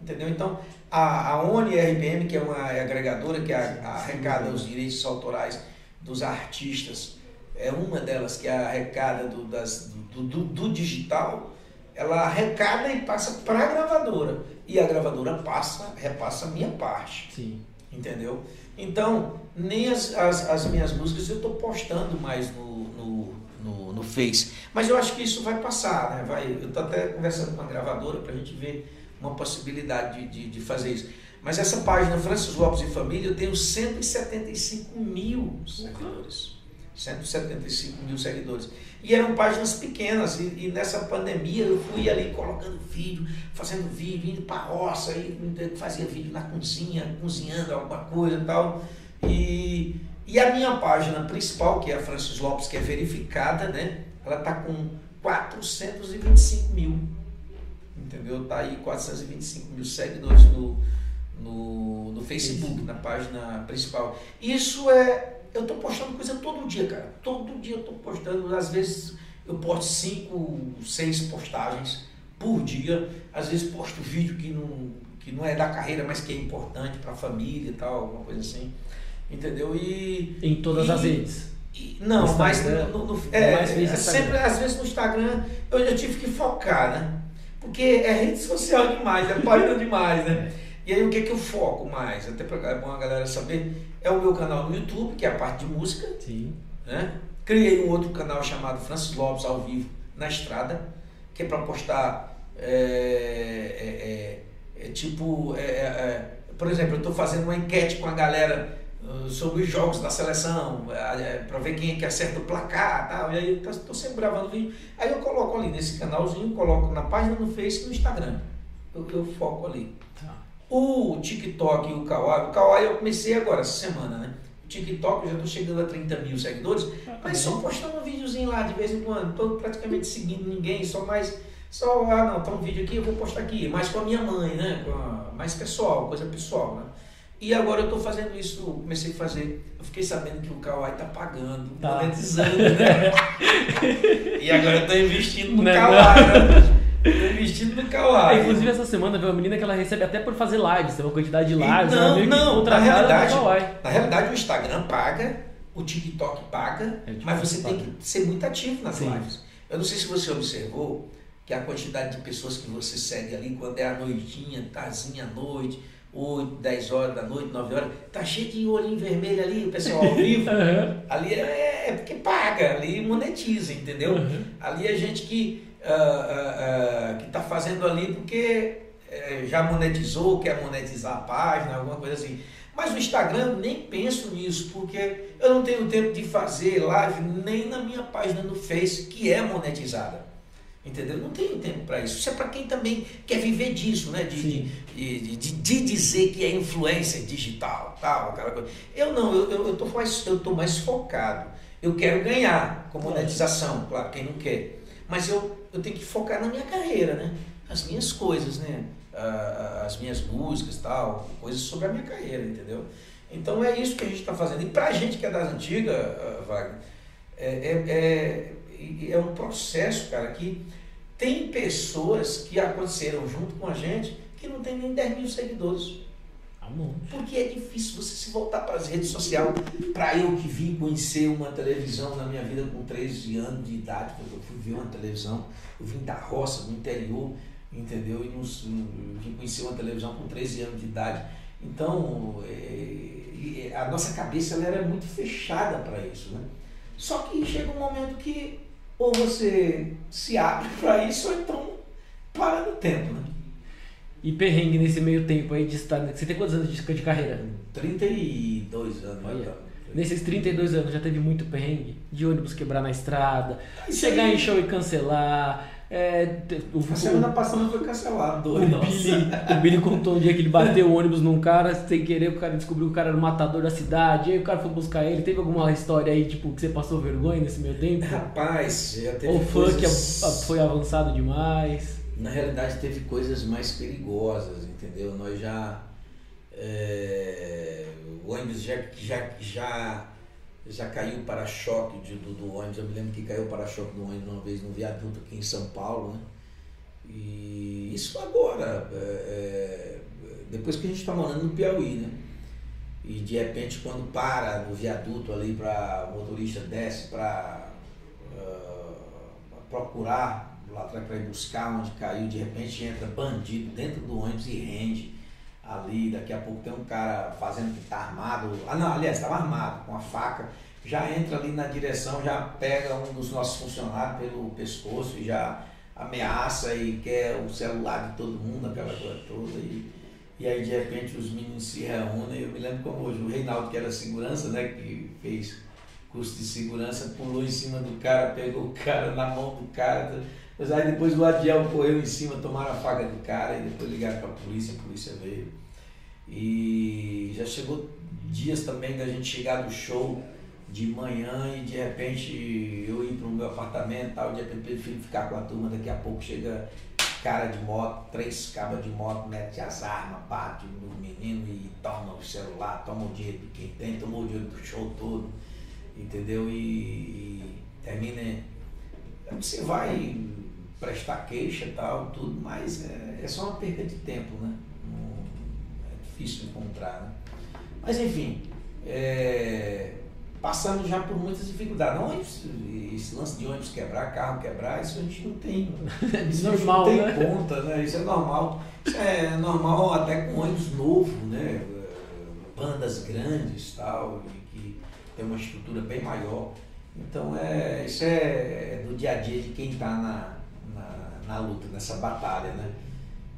S2: Entendeu? Então, a, a ONI RPM, que é uma agregadora que a- arrecada os direitos autorais dos artistas, é uma delas que arrecada do, das, do, do, do digital, ela arrecada e passa para a gravadora. E a gravadora passa, repassa a minha parte.
S1: Sim.
S2: Entendeu? Então, nem as, as, as minhas músicas eu estou postando mais no, no, no, no Face. Mas eu acho que isso vai passar, né? Vai, eu estou até conversando com a gravadora para a gente ver uma possibilidade de, de, de fazer isso. Mas essa página Francis Lopes e Família, eu tenho 175 mil seguidores. 175 mil seguidores. E eram páginas pequenas, e, e nessa pandemia eu fui ali colocando vídeo, fazendo vídeo, indo para roça, e fazia vídeo na cozinha, cozinhando alguma coisa e tal. E, e a minha página principal, que é a Francis Lopes, que é verificada, né? Ela está com 425 mil. Entendeu? Tá aí 425 mil seguidores no, no, no Facebook, na página principal. Isso é. Eu tô postando coisa todo dia, cara. Todo dia eu tô postando. Às vezes eu posto cinco, seis postagens por dia. Às vezes posto vídeo que não, que não é da carreira, mas que é importante para a família e tal, alguma coisa assim. Entendeu? E.
S1: Em todas
S2: e-
S1: as redes.
S2: e- não,
S1: No
S2: mas
S1: Instagram,
S2: no, no-
S1: é
S2: é, é
S1: no
S2: sempre, às vezes no Instagram eu, eu tive que focar, né? Porque é rede social demais, é página demais, né? E aí o que, que eu foco mais? Até pra, é bom a galera saber, é o meu canal no YouTube, que é a parte de música,
S1: Sim.
S2: né? Criei um outro canal chamado Francis Lopes ao vivo na estrada, que é para postar é, é, é, é tipo, é, é, é, por exemplo, eu estou fazendo uma enquete com a galera sobre os jogos da seleção, para ver quem é que acerta o placar, tal. E aí eu estou sempre gravando vídeo. Aí eu coloco ali nesse canalzinho, coloco na página no Face e no Instagram. Eu, eu foco ali.
S1: Tá.
S2: O TikTok e o Kawaii, o Kawaii eu comecei agora, essa semana, né? O TikTok eu já estou chegando a 30 mil seguidores, mas só postando um videozinho lá de vez em quando, tô praticamente seguindo ninguém, só mais, só, ah não, tá um vídeo aqui, eu vou postar aqui, mais com a minha mãe, né? A- mais pessoal, coisa pessoal, né? E agora eu estou fazendo isso, comecei a fazer, eu fiquei sabendo que o Kawaii tá pagando,
S1: Tá.
S2: monetizando, né? e agora eu tô investindo no
S1: Né,
S2: Kawaii, né? Tô investindo no Kawaii.
S1: Ah, inclusive, essa semana veio uma menina que ela recebe até por fazer lives, tem uma quantidade de lives.
S2: não,
S1: que
S2: não, na realidade, na realidade o Instagram paga, o TikTok paga,
S1: É, o TikTok
S2: mas você tem que ser muito ativo nas
S1: Sim.
S2: lives. Eu não sei se você observou que a quantidade de pessoas que você segue ali, quando é a noitinha, tarzinha à noite, 8, 10 horas da noite, 9 horas, tá cheio de olhinho vermelho ali, o pessoal ao vivo.
S1: Aham.
S2: Ali é, é porque paga, ali monetiza, entendeu?
S1: Uhum.
S2: Ali é gente que ah, ah, ah, que está fazendo ali porque eh, já monetizou, quer monetizar a página, alguma coisa assim. Mas o Instagram nem penso nisso, porque eu não tenho tempo de fazer live nem na minha página no Face, que é monetizada. Entendeu? Eu Não tenho tempo para isso. Isso é para quem também quer viver disso, né? De, de, de, de- de dizer que é influência digital, tal, aquela coisa. Eu não, eu, eu, eu, tô mais, eu tô mais focado. Eu quero ganhar com monetização, claro, quem não quer. Mas eu, eu tenho que focar na minha carreira, né? As minhas coisas, né? Ah, as minhas músicas, tal, coisas sobre a minha carreira, entendeu? Então é isso que a gente está fazendo. E pra gente que é das antigas, ah, Wagner, é, é, é, é um processo, cara, que tem pessoas que aconteceram junto com a gente que não tem nem 10 mil seguidores.
S1: Amor.
S2: Porque é difícil você se voltar para as redes sociais. Para eu que vim conhecer uma televisão na minha vida com 13 anos de idade, quando eu fui ver uma televisão, eu vim da roça, do interior, entendeu? E nos, vim conhecer uma televisão com 13 anos de idade. Então, é, e a nossa cabeça ela era muito fechada para isso, né? Só que chega um momento que ou você se abre para isso, ou então para no tempo, né?
S1: E perrengue nesse meio tempo aí de estar. Você tem quantos anos de, carreira?
S2: 32 anos.
S1: Olha.
S2: né?
S1: Nesses 32 anos já teve muito perrengue? De ônibus quebrar na estrada,
S2: Isso
S1: chegar
S2: aí-
S1: em show e cancelar, É,
S2: o, a semana passada foi cancelado.
S1: O Billy, o Billy contou um dia que ele bateu o ônibus num cara sem querer, o cara descobriu que o cara era o matador da cidade, aí o cara foi buscar ele. Teve alguma história aí, tipo, que você passou vergonha nesse meio tempo?
S2: Rapaz, já teve
S1: Ou coisas... que foi avançado demais?
S2: Na realidade, teve coisas mais perigosas, entendeu? Nós já. É, o ônibus já, já, já já caiu para-choque do, do, ônibus. Eu me lembro que caiu para-choque do ônibus uma vez no viaduto aqui em São Paulo, né? E isso agora, é, é, depois que a gente está morando no Piauí, né? E de repente quando para no viaduto ali para o motorista desce para uh, procurar lá atrás para ir buscar onde caiu, de repente entra bandido dentro do ônibus e rende ali, daqui a pouco tem um cara fazendo que está armado, ah não, aliás, estava armado, com a faca, já entra ali na direção, já pega um dos nossos funcionários pelo pescoço e já ameaça e quer o celular de todo mundo, aquela coisa toda. E, e aí de repente os meninos se reúnem, eu me lembro como hoje, o Reinaldo que era segurança, né, que fez curso de segurança, pulou em cima do cara, pegou o cara na mão do cara. Mas aí depois o Adiel correu em cima, tomaram a faca do cara e depois ligaram para a polícia, a polícia veio. E já chegou dias também da gente chegar do show de manhã e de repente eu ir para o meu apartamento tal, de repente prefiro ficar com a turma, daqui a pouco chega cara de moto, três cabas de moto, mete as armas, bate no menino e toma o celular, toma o dinheiro de quem tem, tomou o dinheiro do show todo, entendeu? E, e termina. Você vai prestar queixa e tal, tudo, mas é, é, só uma perda de tempo, né? É difícil encontrar, né? Mas enfim, é, passamos já por muitas dificuldades. Não, esse lance de ônibus quebrar, carro quebrar, isso a gente não tem. Isso normal, não tem né? conta, né? Isso é normal. Isso é normal até com ônibus novo, né? Bandas grandes tal, que tem uma estrutura bem maior. Então é, isso é, é do dia a dia de quem está na, na luta, nessa batalha, né?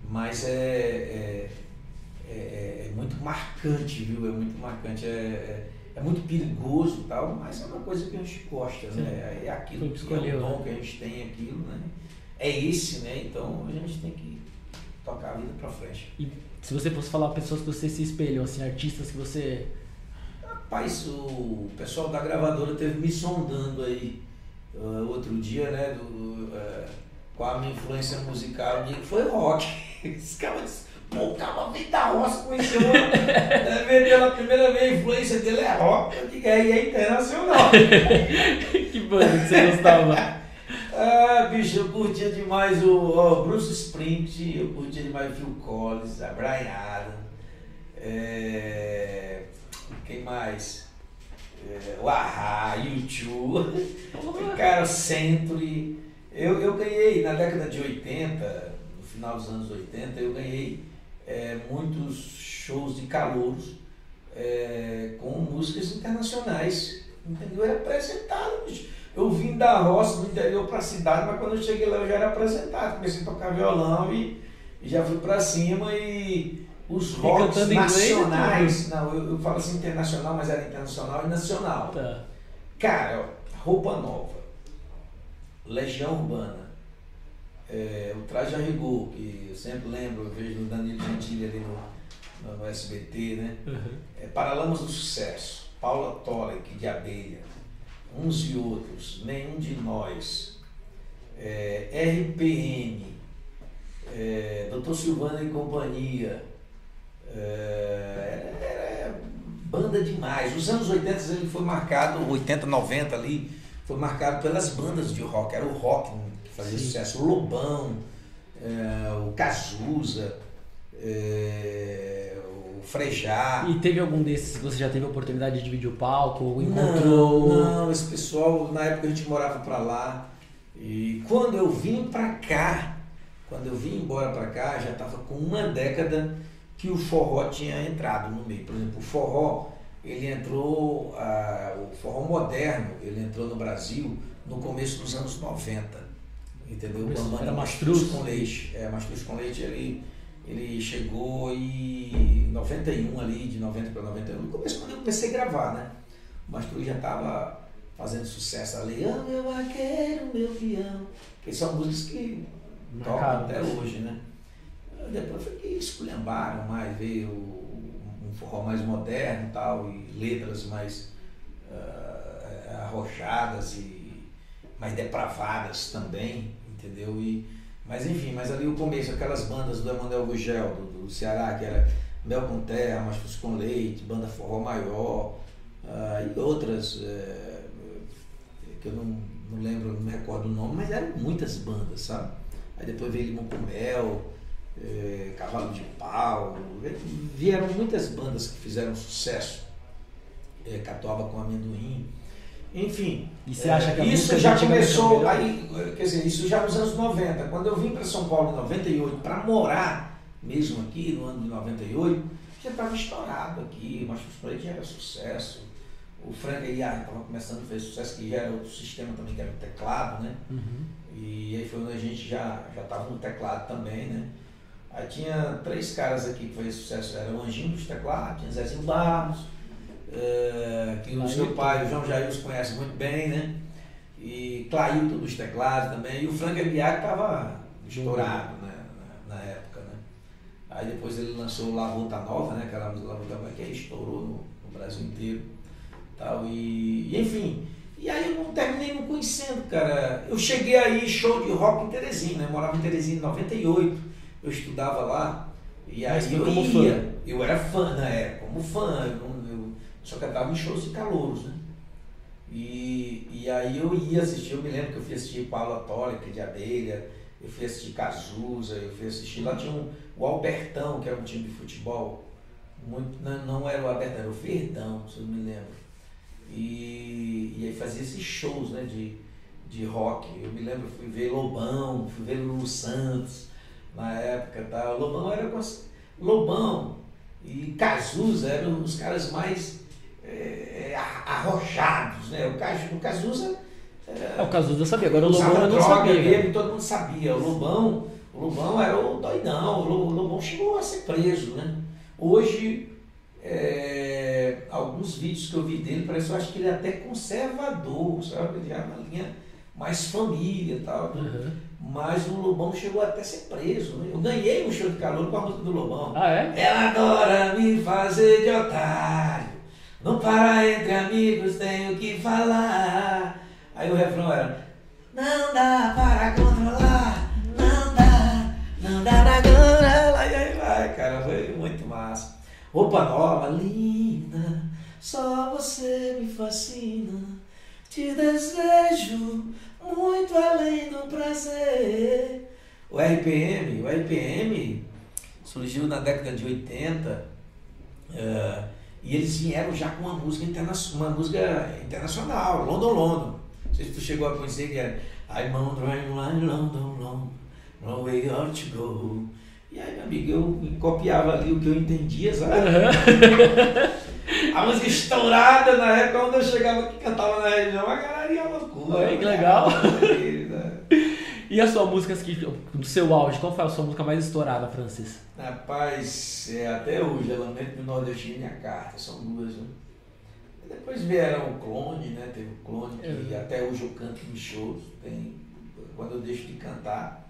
S2: Mas é, é, é, é muito marcante, viu? É muito marcante, é, é, é muito perigoso tal, mas é uma coisa que a gente gosta, Sim. né? É aquilo que escolheu, é o dom né? que a gente tem, aquilo, né? É esse, né? Então a gente tem que tocar a vida para frente.
S1: E se você fosse falar pessoas que você se espelhou, assim, artistas que você...
S2: Rapaz, o pessoal da gravadora teve me sondando aí uh, outro dia, né? Do, uh, qual a minha influência musical, eu foi rock. Esse cara disse, pô, o cara vem da roça, conheceu pela primeira vez a influência dele é rock. Eu digo, aí é internacional.
S1: que que você gostava?
S2: ah, bicho, eu curtia demais o, o Bruce Springsteen, eu curtia demais o Phil Collins, a Brian Adams, é, quem mais? É, o Ahá, YouTube, cara, Century. Eu, eu ganhei, na década de 80, no final dos anos 80, eu ganhei é, muitos shows de calouros é, com músicas internacionais. Entendeu? Eu era apresentado. Eu vim da roça do interior para a cidade, mas quando eu cheguei lá eu já era apresentado. Comecei a tocar violão e, e já fui para cima e os rocks nacionais. não, eu, eu, falo assim internacional, mas era internacional e nacional. Tá. Cara, roupa nova Legião Urbana, é, o Traje a Rigor, que eu sempre lembro, eu vejo no Danilo Gentili ali no, no, SBT, né? Uhum. É, Paralamas do Sucesso, Paula Tolek de Abelha, Uns e Outros, Nenhum de Nós, é, RPM, é, Doutor Silvano e Companhia, é, era banda demais. Os anos 80 ele foi marcado, 80, 90 ali, foi marcado pelas bandas de rock. Era o rock fazia Sim. sucesso. O Lobão, é, o Cazuza, é, o Frejá.
S1: E teve algum desses que você já teve a oportunidade de dividir o palco? Ou encontrou?
S2: Não, não, esse pessoal, na época a gente morava para lá. E quando eu vim para cá, quando eu vim embora para cá, já estava com uma década que o forró tinha entrado no meio. Por exemplo, o forró ele entrou, o forró moderno, ele entrou no Brasil no começo dos anos 90, entendeu?
S1: Quando era Mastruz
S2: com Leite. É, Mastruz com Leite, ele, ele chegou em 91 ali, de 90 para 91, no começo quando eu comecei a gravar, né? O Mastruz já estava fazendo sucesso ali. Ah, meu vaqueiro, meu peão. Que são músicas que tocam até hoje, né? Depois foi que esculhambaram mais, veio um forró mais moderno e tal, e letras mais uh, arrochadas e mais depravadas também, entendeu? E, mas enfim, mas ali o começo, aquelas bandas do Emanuel Gugel, do, do Ceará, que era Mel com Terra, Machos com Leite, Banda Forró Maior, uh, e outras, uh, que eu não, não lembro, não me recordo o nome, mas eram muitas bandas, sabe? Aí depois veio Limão com Mel, é, Cavalo de Pau, vieram muitas bandas que fizeram sucesso, é, com Amendoim, enfim.
S1: E você acha que a
S2: isso já começou, aí, quer dizer, isso já nos anos 90. Quando eu vim para São Paulo em 98 para morar mesmo aqui no ano de 98, já estava estourado aqui, mas o Play já era sucesso. O Frank Aguiar estava começando a fazer sucesso, que já era outro sistema também, que era o teclado, né? Uhum. E aí foi onde a gente já estava no teclado também, né? Aí tinha três caras aqui que fez sucesso, era o Anjinho dos teclados, tinha Zezinho Barros, é, que o seu pai, o João Jair, conhece muito bem, né? E Clailton dos teclados também, e o Frank Aguiar estava estourado né? Na, na, época, né? Aí depois ele lançou La Volta Nova, né? Aquela música La Volta Nova que estourou no, no Brasil inteiro. Tal, e, e enfim, e aí eu não terminei não conhecendo, cara. Eu cheguei aí, show de rock em Teresina, né? eu morava em Teresina em 98 eu estudava lá, e aí eu ia, fã. eu era fã na época, como fã, eu, eu só cantava em shows de calouros, né? E, e aí eu ia assistir, eu me lembro que eu fui assistir Paulo Atólica de Abelha, eu fui assistir Cazuza, eu fui assistir, lá tinha um, o Albertão, que era um time de futebol, muito, não, não era o Albertão, era o Verdão, se eu me lembro. E, e aí fazia esses shows né, de, de rock. Eu me lembro, fui ver Lobão, fui ver Lulu Santos, na época. Tá? O Lobão era Lobão e Cazuza eram os caras mais é, arrochados. Né? O, Caju, o Cazuza.
S1: É, o Cazuza sabia, agora o Lobão não sabia.
S2: Mesmo, todo mundo sabia. O Lobão, o Lobão era o doidão, o Lobão chegou a ser preso. Né? Hoje, é, alguns vídeos que eu vi dele, parece que eu acho que ele é até conservador, sabe? Ele é uma linha mais família e tal. Né? Uhum. Mas o Lobão chegou até a ser preso. Né? Eu ganhei um show de calor com a música do Lobão.
S1: Ah, é?
S2: Ela adora me fazer de otário. Não para entre amigos, tenho que falar. Aí o refrão era: Não dá para controlar, não dá, não dá para controlar. E aí vai, cara, foi muito massa. Roupa nova, linda, só você me fascina. Te desejo muito além do prazer. O RPM, o RPM surgiu na década de 80 uh, eh, e eles vieram já com uma música, interna uma música internacional, London London. Não sei se tu chegou a conhecer que era I'm on line London London, no way out to go. E aí, meu amigo, eu copiava ali o que eu entendia, sabe? a música estourada na época, quando eu chegava aqui cantava na região, a galera ia loucura.
S1: Oi, que legal. E a sua música, do seu auge, qual foi a sua música mais estourada, Francis?
S2: Rapaz, é, até hoje, Lamento do Nordestino e Minha Carta, são duas. Né? Depois vieram o Clone, né? Teve o Clone, que é. até hoje eu canto nos shows. Tem, quando eu deixo de cantar,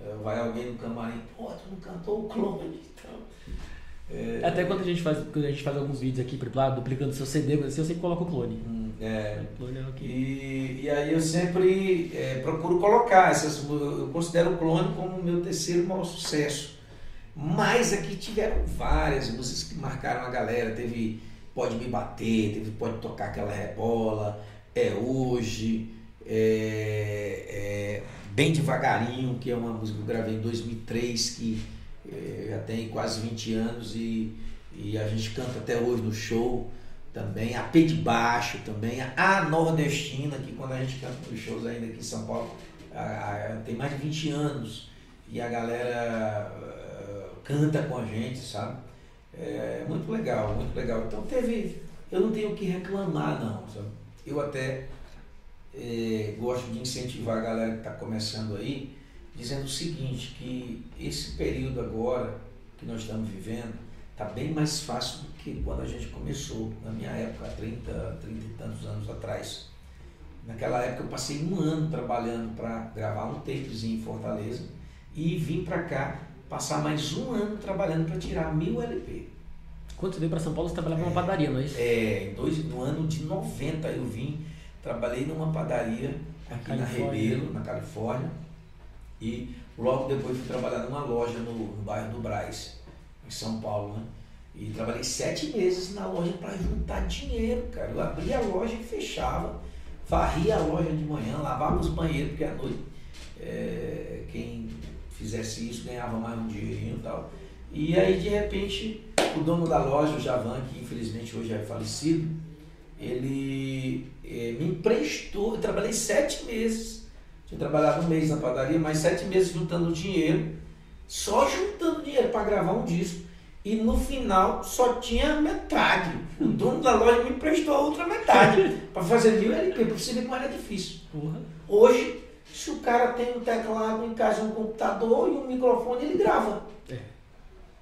S2: é, vai alguém no camarim, pô, tu não cantou o clone, então.
S1: É, Até quando a gente faz, quando a gente faz alguns vídeos aqui, exemplo, duplicando seu CD, assim, eu sempre coloco o clone.
S2: Hum, é. E, e aí eu sempre é, procuro colocar essas. Eu considero o clone como o meu terceiro maior sucesso. Mas aqui tiveram várias músicas que marcaram a galera. Teve Pode Me Bater, teve Pode Tocar Aquela Rebola, É Hoje, é, é Bem Devagarinho, que é uma música que eu gravei em 2003, que é, já tem quase 20 anos e, e a gente canta até hoje no show também. A P de Baixo também, a Nordestina, que quando a gente canta nos shows ainda aqui em São Paulo, a, a, tem mais de 20 anos e a galera uh, canta com a gente, sabe? É muito legal, muito legal. Então teve, eu não tenho o que reclamar não, sabe? Eu até é, gosto de incentivar a galera que está começando aí, dizendo o seguinte, que esse período agora que nós estamos vivendo está bem mais fácil do que quando a gente começou, na minha época, há 30, 30 e tantos anos atrás. Naquela época eu passei um ano trabalhando para gravar um tapezinho em Fortaleza e vim para cá passar mais um ano trabalhando para tirar mil LP.
S1: Quando você veio para São Paulo, você trabalhava numa padaria, não é isso?
S2: É, dois, no ano de 90 eu vim, trabalhei numa padaria aqui na, Rebelo, na Califórnia, e logo depois fui trabalhar numa loja no, no bairro do Braz, em São Paulo, né? E trabalhei sete meses na loja para juntar dinheiro, cara. Eu abria a loja e fechava, varria a loja de manhã, lavava os banheiros, porque à noite é, quem fizesse isso ganhava mais um dinheirinho e tal. E aí de repente o dono da loja, o Javan, que infelizmente hoje é falecido, ele é, me emprestou, eu trabalhei sete meses, tinha trabalhado um mês na padaria, mas sete meses juntando dinheiro, só juntando dinheiro para gravar um disco. E no final só tinha metade. O dono da loja me emprestou a outra metade para fazer mil LP, para você ver como era difícil. Hoje, se o cara tem um teclado em casa, um computador e um microfone, ele grava. É.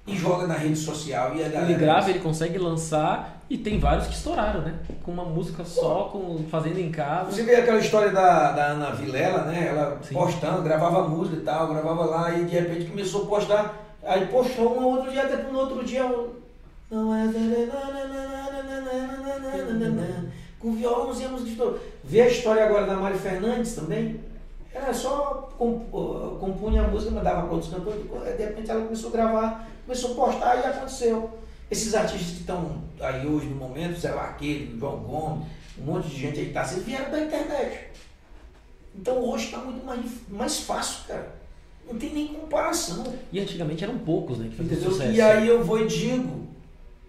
S2: E joga na rede social e a galera.
S1: Ele grava, ele consegue lançar e tem vários que estouraram, né? Com uma música só, com, fazendo em casa.
S2: Você vê aquela história da, da Ana Vilela, né? Ela Sim. postando, gravava música e tal, gravava lá e de repente começou a postar. Aí postou um outro dia, até no outro dia. Não é. Com violãozinho, música estourou. Vê a história agora da Mari Fernandes também. Ela só compunha a música, mandava para outros cantores, de repente ela começou a gravar, começou a postar e aconteceu. Esses artistas que estão aí hoje no momento, sei lá, aquele, João Gomes, um monte de gente aí que está assim, vieram da internet. Então hoje está muito mais, mais fácil, cara. Não tem nem comparação.
S1: E antigamente eram poucos, né? Que?
S2: Sucesso. E aí eu vou e digo,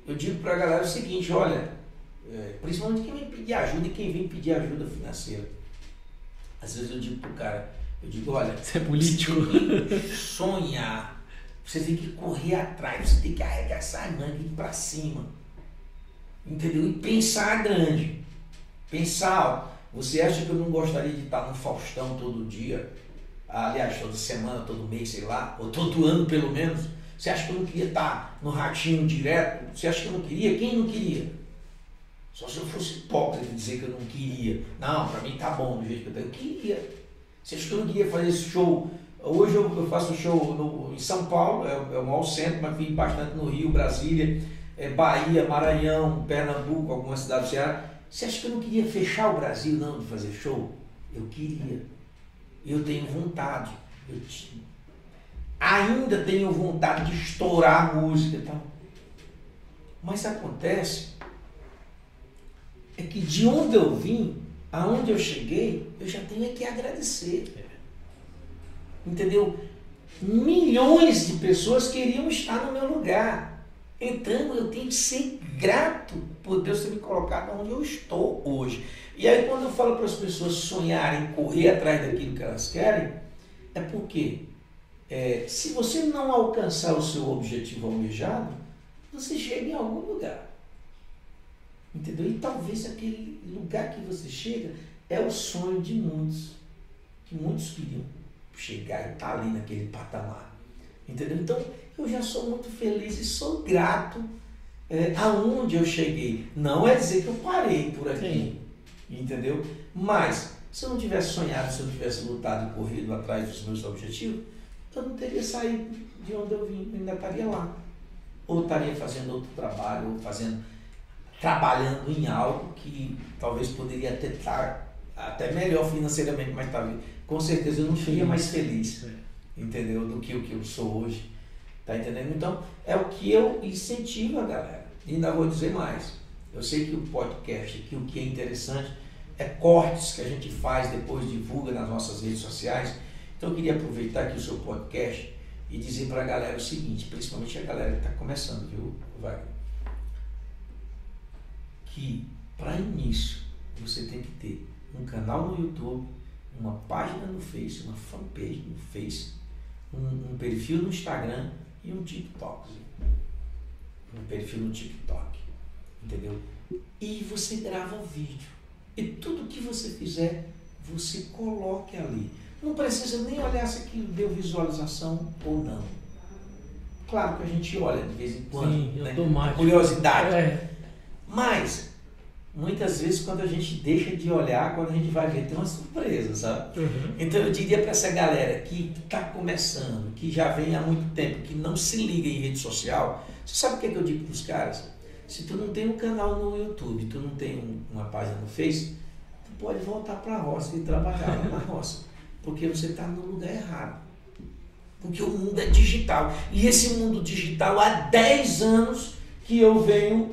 S2: eu digo para a galera o seguinte, olha, é, principalmente quem vem pedir ajuda e quem vem pedir ajuda financeira. Às vezes eu digo pro cara, eu digo, olha,
S1: você é político.
S2: Sonhar, você tem que correr atrás, você tem que arregaçar a manga e ir para cima. Entendeu? E pensar grande. Pensar, você acha que eu não gostaria de estar no Faustão todo dia? Aliás, toda semana, todo mês, sei lá, ou todo ano pelo menos? Você acha que eu não queria estar no ratinho direto? Você acha que eu não queria? Quem não queria? Só se eu fosse hipócrita dizer que eu não queria. Não, para mim tá bom do jeito que eu tô. Eu queria. Você acha que eu não queria fazer esse show? Hoje eu, eu faço um show no, em São Paulo, é, é o maior centro, mas vim bastante no Rio, Brasília, é, Bahia, Maranhão, Pernambuco, algumas cidades do Ceará. Você acha que eu não queria fechar o Brasil, não, de fazer show? Eu queria. Eu tenho vontade. Eu ainda tenho vontade de estourar a música e tal. Mas acontece é que de onde eu vim, aonde eu cheguei, eu já tenho que agradecer. Entendeu? Milhões de pessoas queriam estar no meu lugar. Então eu tenho que ser grato por Deus ter me colocado onde eu estou hoje. E aí quando eu falo para as pessoas sonharem, correr atrás daquilo que elas querem, é porque é, se você não alcançar o seu objetivo almejado, você chega em algum lugar. Entendeu? E talvez aquele lugar que você chega é o sonho de muitos, que muitos queriam chegar e estar tá ali naquele patamar. Entendeu? Então, eu já sou muito feliz e sou grato é, aonde eu cheguei. Não é dizer que eu parei por aqui. Sim. Entendeu? Mas, se eu não tivesse sonhado, se eu não tivesse lutado e corrido atrás dos meus objetivos, eu não teria saído de onde eu vim, eu ainda estaria lá. Ou estaria fazendo outro trabalho, ou fazendo trabalhando em algo que talvez poderia até estar até melhor financeiramente, mas talvez com certeza eu não seria mais feliz, é. entendeu? Do que o que eu sou hoje. Tá entendendo? Então, é o que eu incentivo a galera. E ainda vou dizer mais. Eu sei que o podcast aqui, o que é interessante, é cortes que a gente faz, depois divulga nas nossas redes sociais. Então, eu queria aproveitar aqui o seu podcast e dizer para a galera o seguinte, principalmente a galera que está começando, viu, Wagner? que, para início, você tem que ter um canal no YouTube, uma página no Face, uma fanpage no Face, um, um perfil no Instagram e um TikTok. Um perfil no TikTok. Entendeu? E você grava vídeo. E tudo que você fizer, você coloque ali. Não precisa nem olhar se aquilo deu visualização ou não. Claro que a gente olha de vez em quando. Sim,
S1: né? mais.
S2: Curiosidade. É. Mas muitas vezes quando a gente deixa de olhar, quando a gente vai ver, tem uma surpresa, sabe?
S1: Uhum.
S2: Então eu diria para essa galera que está começando, que já vem há muito tempo, que não se liga em rede social, você sabe o que, é que eu digo para os caras? Se tu não tem um canal no YouTube, tu não tem um, uma página no Face, tu pode voltar para a roça e trabalhar lá na roça, porque você está no lugar errado. Porque o mundo é digital. E esse mundo digital, há 10 anos que eu venho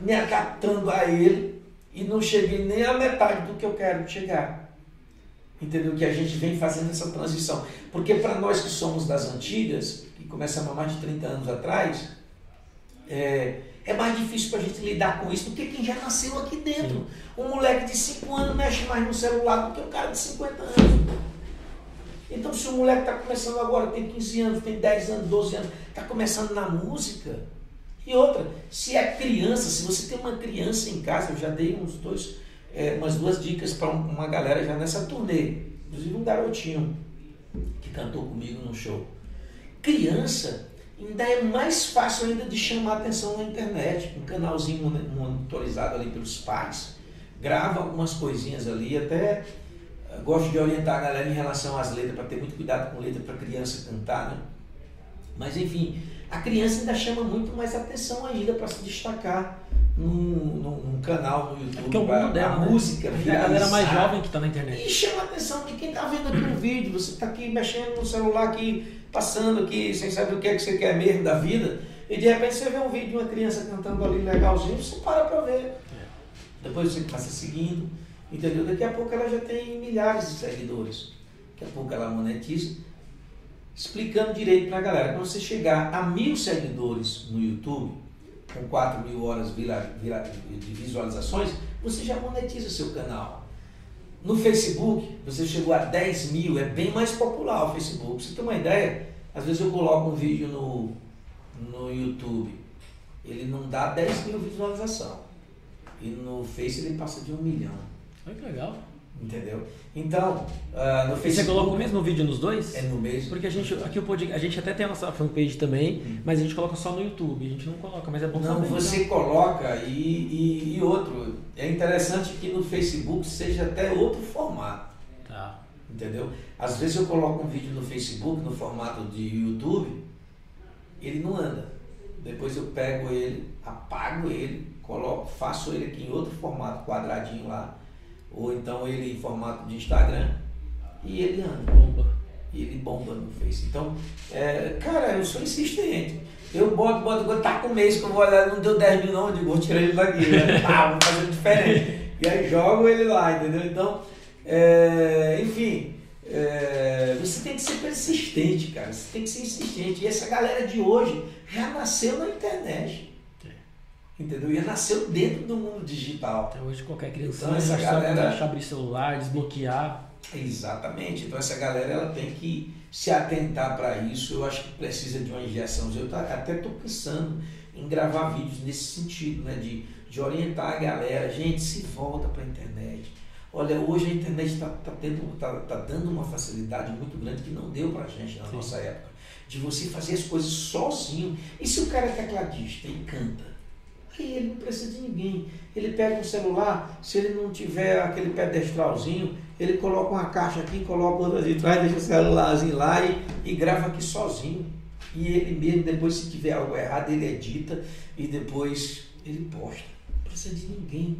S2: me acatando a ele e não cheguei nem à metade do que eu quero chegar. Entendeu? Que a gente vem fazendo essa transição. Porque para nós que somos das antigas, que começamos há mais de 30 anos atrás, é, é mais difícil para a gente lidar com isso do que quem já nasceu aqui dentro. Sim. Um moleque de 5 anos mexe mais no celular do que um cara de 50 anos. Então, se o moleque está começando agora, tem 15 anos, tem 10 anos, 12 anos, está começando na música, e outra, se é criança, se você tem uma criança em casa, eu já dei uns dois, é, umas duas dicas para uma galera já nessa turnê. Inclusive um garotinho que cantou comigo no show. Criança ainda é mais fácil ainda de chamar atenção na internet. Um canalzinho monitorizado ali pelos pais. Grava algumas coisinhas ali, até eh, gosto de orientar a galera em relação às letras, para ter muito cuidado com letra para criança cantar, né? Mas enfim, a criança ainda chama muito mais atenção ainda para se destacar num, num, num, canal no YouTube. É
S1: porque é o mundo dela,
S2: a
S1: né?
S2: música,
S1: a galera mais jovem que está na internet.
S2: E chama a atenção de quem está vendo aqui o vídeo. Você está aqui mexendo no celular, aqui, passando aqui, sem saber o que é que você quer mesmo da vida. E de repente você vê um vídeo de uma criança cantando ali legalzinho, você para para ver. É. Depois você passa seguindo, entendeu? Daqui a pouco ela já tem milhares de seguidores. Daqui a pouco ela monetiza explicando direito para a galera. Quando você chegar a mil seguidores no YouTube, com 4 mil horas de visualizações, você já monetiza seu canal. No Facebook, você chegou a 10 mil, é bem mais popular o Facebook. Você ter uma ideia, às vezes eu coloco um vídeo no, no YouTube, ele não dá 10 mil visualização. E no Face ele passa de um milhão.
S1: Olha que legal.
S2: Entendeu? Então, uh, no Facebook.
S1: Você coloca o mesmo vídeo nos dois?
S2: É no mesmo.
S1: Porque a gente, aqui o podcast, a gente até tem a nossa fanpage também, hum. mas a gente coloca só no YouTube. A gente não coloca, mas é bom
S2: Não,
S1: saber,
S2: você então. coloca e, e, e, outro. É interessante que no Facebook seja até outro formato.
S1: Tá.
S2: Entendeu? Às vezes eu coloco um vídeo no Facebook, no formato de YouTube, ele não anda. Depois eu pego ele, apago ele, coloco, faço ele aqui em outro formato, quadradinho lá ou então ele em formato de Instagram, e ele anda.
S1: Bomba.
S2: E ele bomba no Face. Então, é, cara, eu sou insistente. Eu boto, boto, boto, tá com um mês que eu vou olhar, não deu 10 mil não, eu digo, vou tirar ele daqui, né? ah, vou fazer diferente. E aí jogo ele lá, entendeu? Então, é, enfim, é, você tem que ser persistente, cara. Você tem que ser insistente. E essa galera de hoje já nasceu na internet. Entendeu? E nasceu dentro do mundo digital.
S1: Até hoje qualquer criança então, essa galera... abrir celular, desbloquear.
S2: Exatamente. Então essa galera ela tem que se atentar para isso. Eu acho que precisa de uma injeção. Eu até estou pensando em gravar vídeos nesse sentido, né? de, de orientar a galera. Gente, se volta para a internet. Olha, hoje a internet está tá tá, tá dando uma facilidade muito grande que não deu para a gente na Sim. nossa época. De você fazer as coisas sozinho. E se o cara é tecladista e canta? Aí ele não precisa de ninguém. Ele pega um celular, se ele não tiver aquele pedestralzinho, ele coloca uma caixa aqui, coloca outra de trás, deixa o celularzinho lá e, e grava aqui sozinho. E ele mesmo, depois se tiver algo errado, ele edita e depois ele posta. Não precisa de ninguém.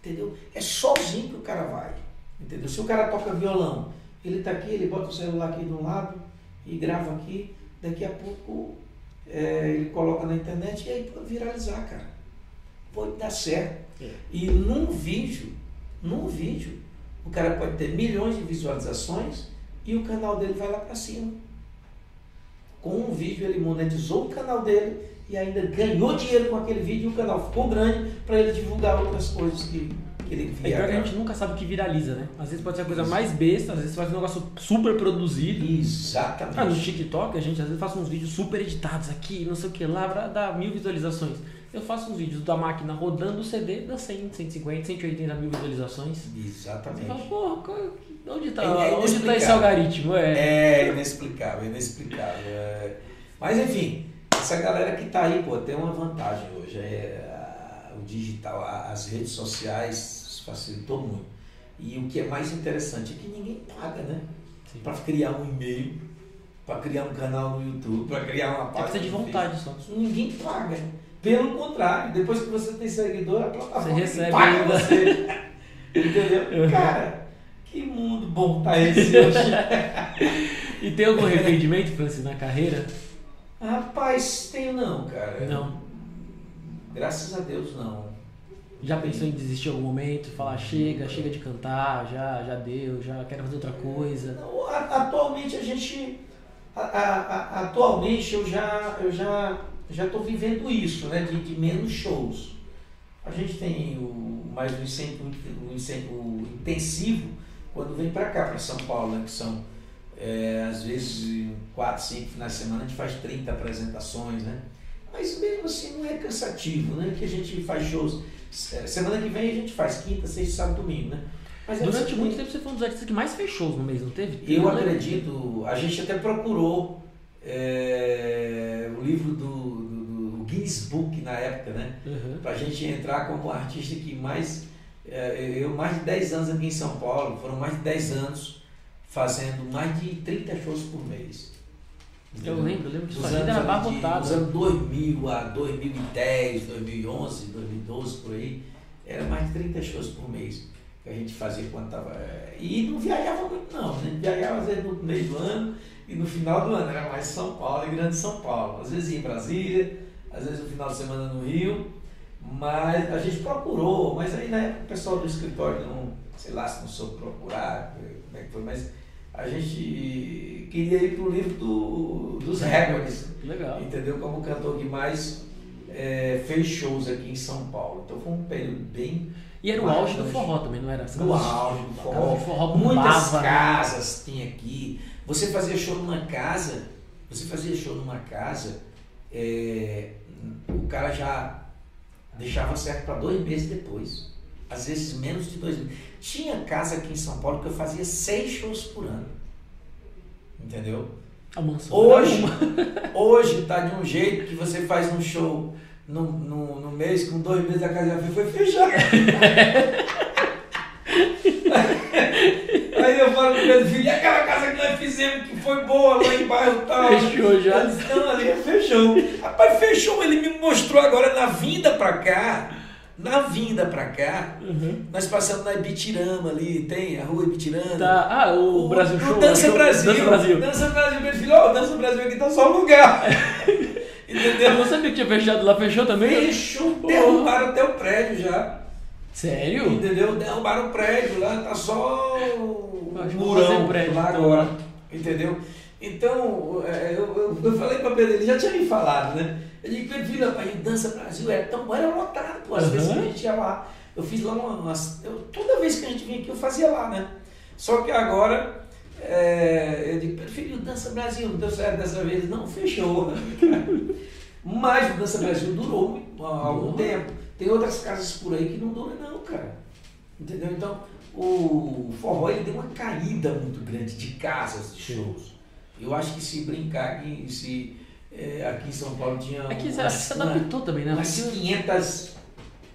S2: Entendeu? É sozinho que o cara vai. Entendeu? Se o cara toca violão, ele está aqui, ele bota o celular aqui de um lado e grava aqui, daqui a pouco é, ele coloca na internet e aí pode viralizar, cara. Pode dar certo. É. E num vídeo, num vídeo, o cara pode ter milhões de visualizações e o canal dele vai lá para cima. Com um vídeo ele monetizou o canal dele e ainda ganhou dinheiro com aquele vídeo e o canal ficou grande para ele divulgar outras coisas que, que ele
S1: via. É que a gente nunca sabe o que viraliza, né? Às vezes pode ser a coisa mais besta, às vezes faz um negócio super produzido.
S2: Exatamente.
S1: Ah, no TikTok a gente às vezes faz uns vídeos super editados aqui, não sei o que lá, pra dar mil visualizações. Eu faço uns vídeos da máquina rodando o CD, dá 100, 150, 180 mil visualizações.
S2: Exatamente. Você fala,
S1: porra, onde está é, é onde tá esse algoritmo?
S2: É, é inexplicável, inexplicável. É... Mas enfim, essa galera que está aí, pô, tem uma vantagem hoje. É o digital, as redes sociais facilitou muito. E o que é mais interessante é que ninguém paga, né? Para criar um e-mail, para criar um canal no YouTube, para criar uma
S1: página. É de vontade só.
S2: Ninguém paga. Pelo contrário, depois que você tem seguidor, a plataforma
S1: você recebe
S2: paga ainda. você. Entendeu? Cara, que mundo bom tá esse hoje.
S1: e tem algum arrependimento, Francis, na carreira?
S2: Rapaz, tenho não, cara.
S1: Não.
S2: Graças a Deus não.
S1: Já pensou em desistir em algum momento, falar chega, chega de cantar, já, já deu, já quero fazer outra coisa?
S2: Não, atualmente a gente. A, a, atualmente eu já eu já já estou vivendo isso, né? De, de, menos shows. A gente tem o, mais um incentivo, um incentivo intensivo quando vem para cá, para São Paulo, né? que são é, às vezes quatro, cinco finais de semana a gente faz 30 apresentações, né? Mas mesmo assim não é cansativo, né? Que a gente faz shows. É, semana que vem a gente faz quinta, sexta, sábado, domingo, né?
S1: Mas é Durante muito tempo você foi um dos artistas que mais fez shows no mês, não teve?
S2: Eu acredito, a gente até procurou é, o livro do, do, do, Guinness Book na época, né? Uhum. Pra gente entrar como artista que mais. É, eu mais de 10 anos aqui em São Paulo, foram mais de 10 anos fazendo mais de 30 shows por mês.
S1: Entendeu? Eu lembro, eu lembro que isso era abarrotado.
S2: Dos anos 2000 a 2010, 2011, 2012, por aí, era mais de 30 shows por mês que a gente fazia quando estava. É, e não viajava muito, não. Né? Viajava às vezes no meio do ano e no final do ano era mais São Paulo e Grande São Paulo. Às vezes ia em Brasília, às vezes no final de semana no Rio. Mas a gente procurou, mas aí na época o pessoal do escritório não, sei lá se não soube procurar, como é que foi, mas a gente queria ir para o livro do, dos recordes.
S1: Legal.
S2: Entendeu? Como o cantor que mais é, fez shows aqui em São Paulo. Então foi um período bem.
S1: E era o auge do forró também, não era?
S2: O auge do forró. forró Muitas né? casas tinha aqui. Você fazia show numa casa, você fazia show numa casa, é, o cara já deixava certo para dois meses depois às vezes menos de dois meses. Tinha casa aqui em São Paulo que eu fazia seis shows por ano. Entendeu? Hoje, hoje está de um jeito que você faz um show no, no, no mês, com dois meses a casa já foi fechada. Aí eu falo pro meu filho, e aquela casa que nós fizemos que foi boa lá em bairro tal?
S1: Fechou já.
S2: Não, ali fechou. Rapaz, fechou, ele me mostrou agora na vinda pra cá na vinda pra cá, uhum. nós passamos na Ibitirama ali, tem a rua Ibitirama.
S1: Tá. Ah, o, o Brasil Show.
S2: O Dança Brasil. Dança Brasil. Dança Brasil. Meu filho, ó, oh, Dança Brasil aqui tá só um lugar.
S1: Entendeu? Eu não sabia que tinha fechado lá, fechou também?
S2: Fechou, derrubaram até o prédio já.
S1: Sério?
S2: Entendeu? Derrubaram o prédio lá, tá só o murão prédio, lá então. agora. Entendeu? Então, é, eu, eu, eu falei pra Pedro, ele já tinha me falado, né? Eu digo, filho, rapaz, Dança Brasil era tão bom, era lotado, pô. Às uhum. vezes a gente ia lá. Eu fiz lá umas. Eu, toda vez que a gente vinha aqui, eu fazia lá, né? Só que agora, é, eu digo, filho, Dança Brasil, não deu certo dessa vez. Não, fechou. Né? Mas o Dança Brasil durou algum uhum. tempo. Tem outras casas por aí que não duram, não, cara. Entendeu? Então, o forró ele deu uma caída muito grande de casas, de shows. Eu acho que se brincar, se é, aqui em São Paulo tinha.
S1: Aqui umas, você adaptou também, né?
S2: Umas 500,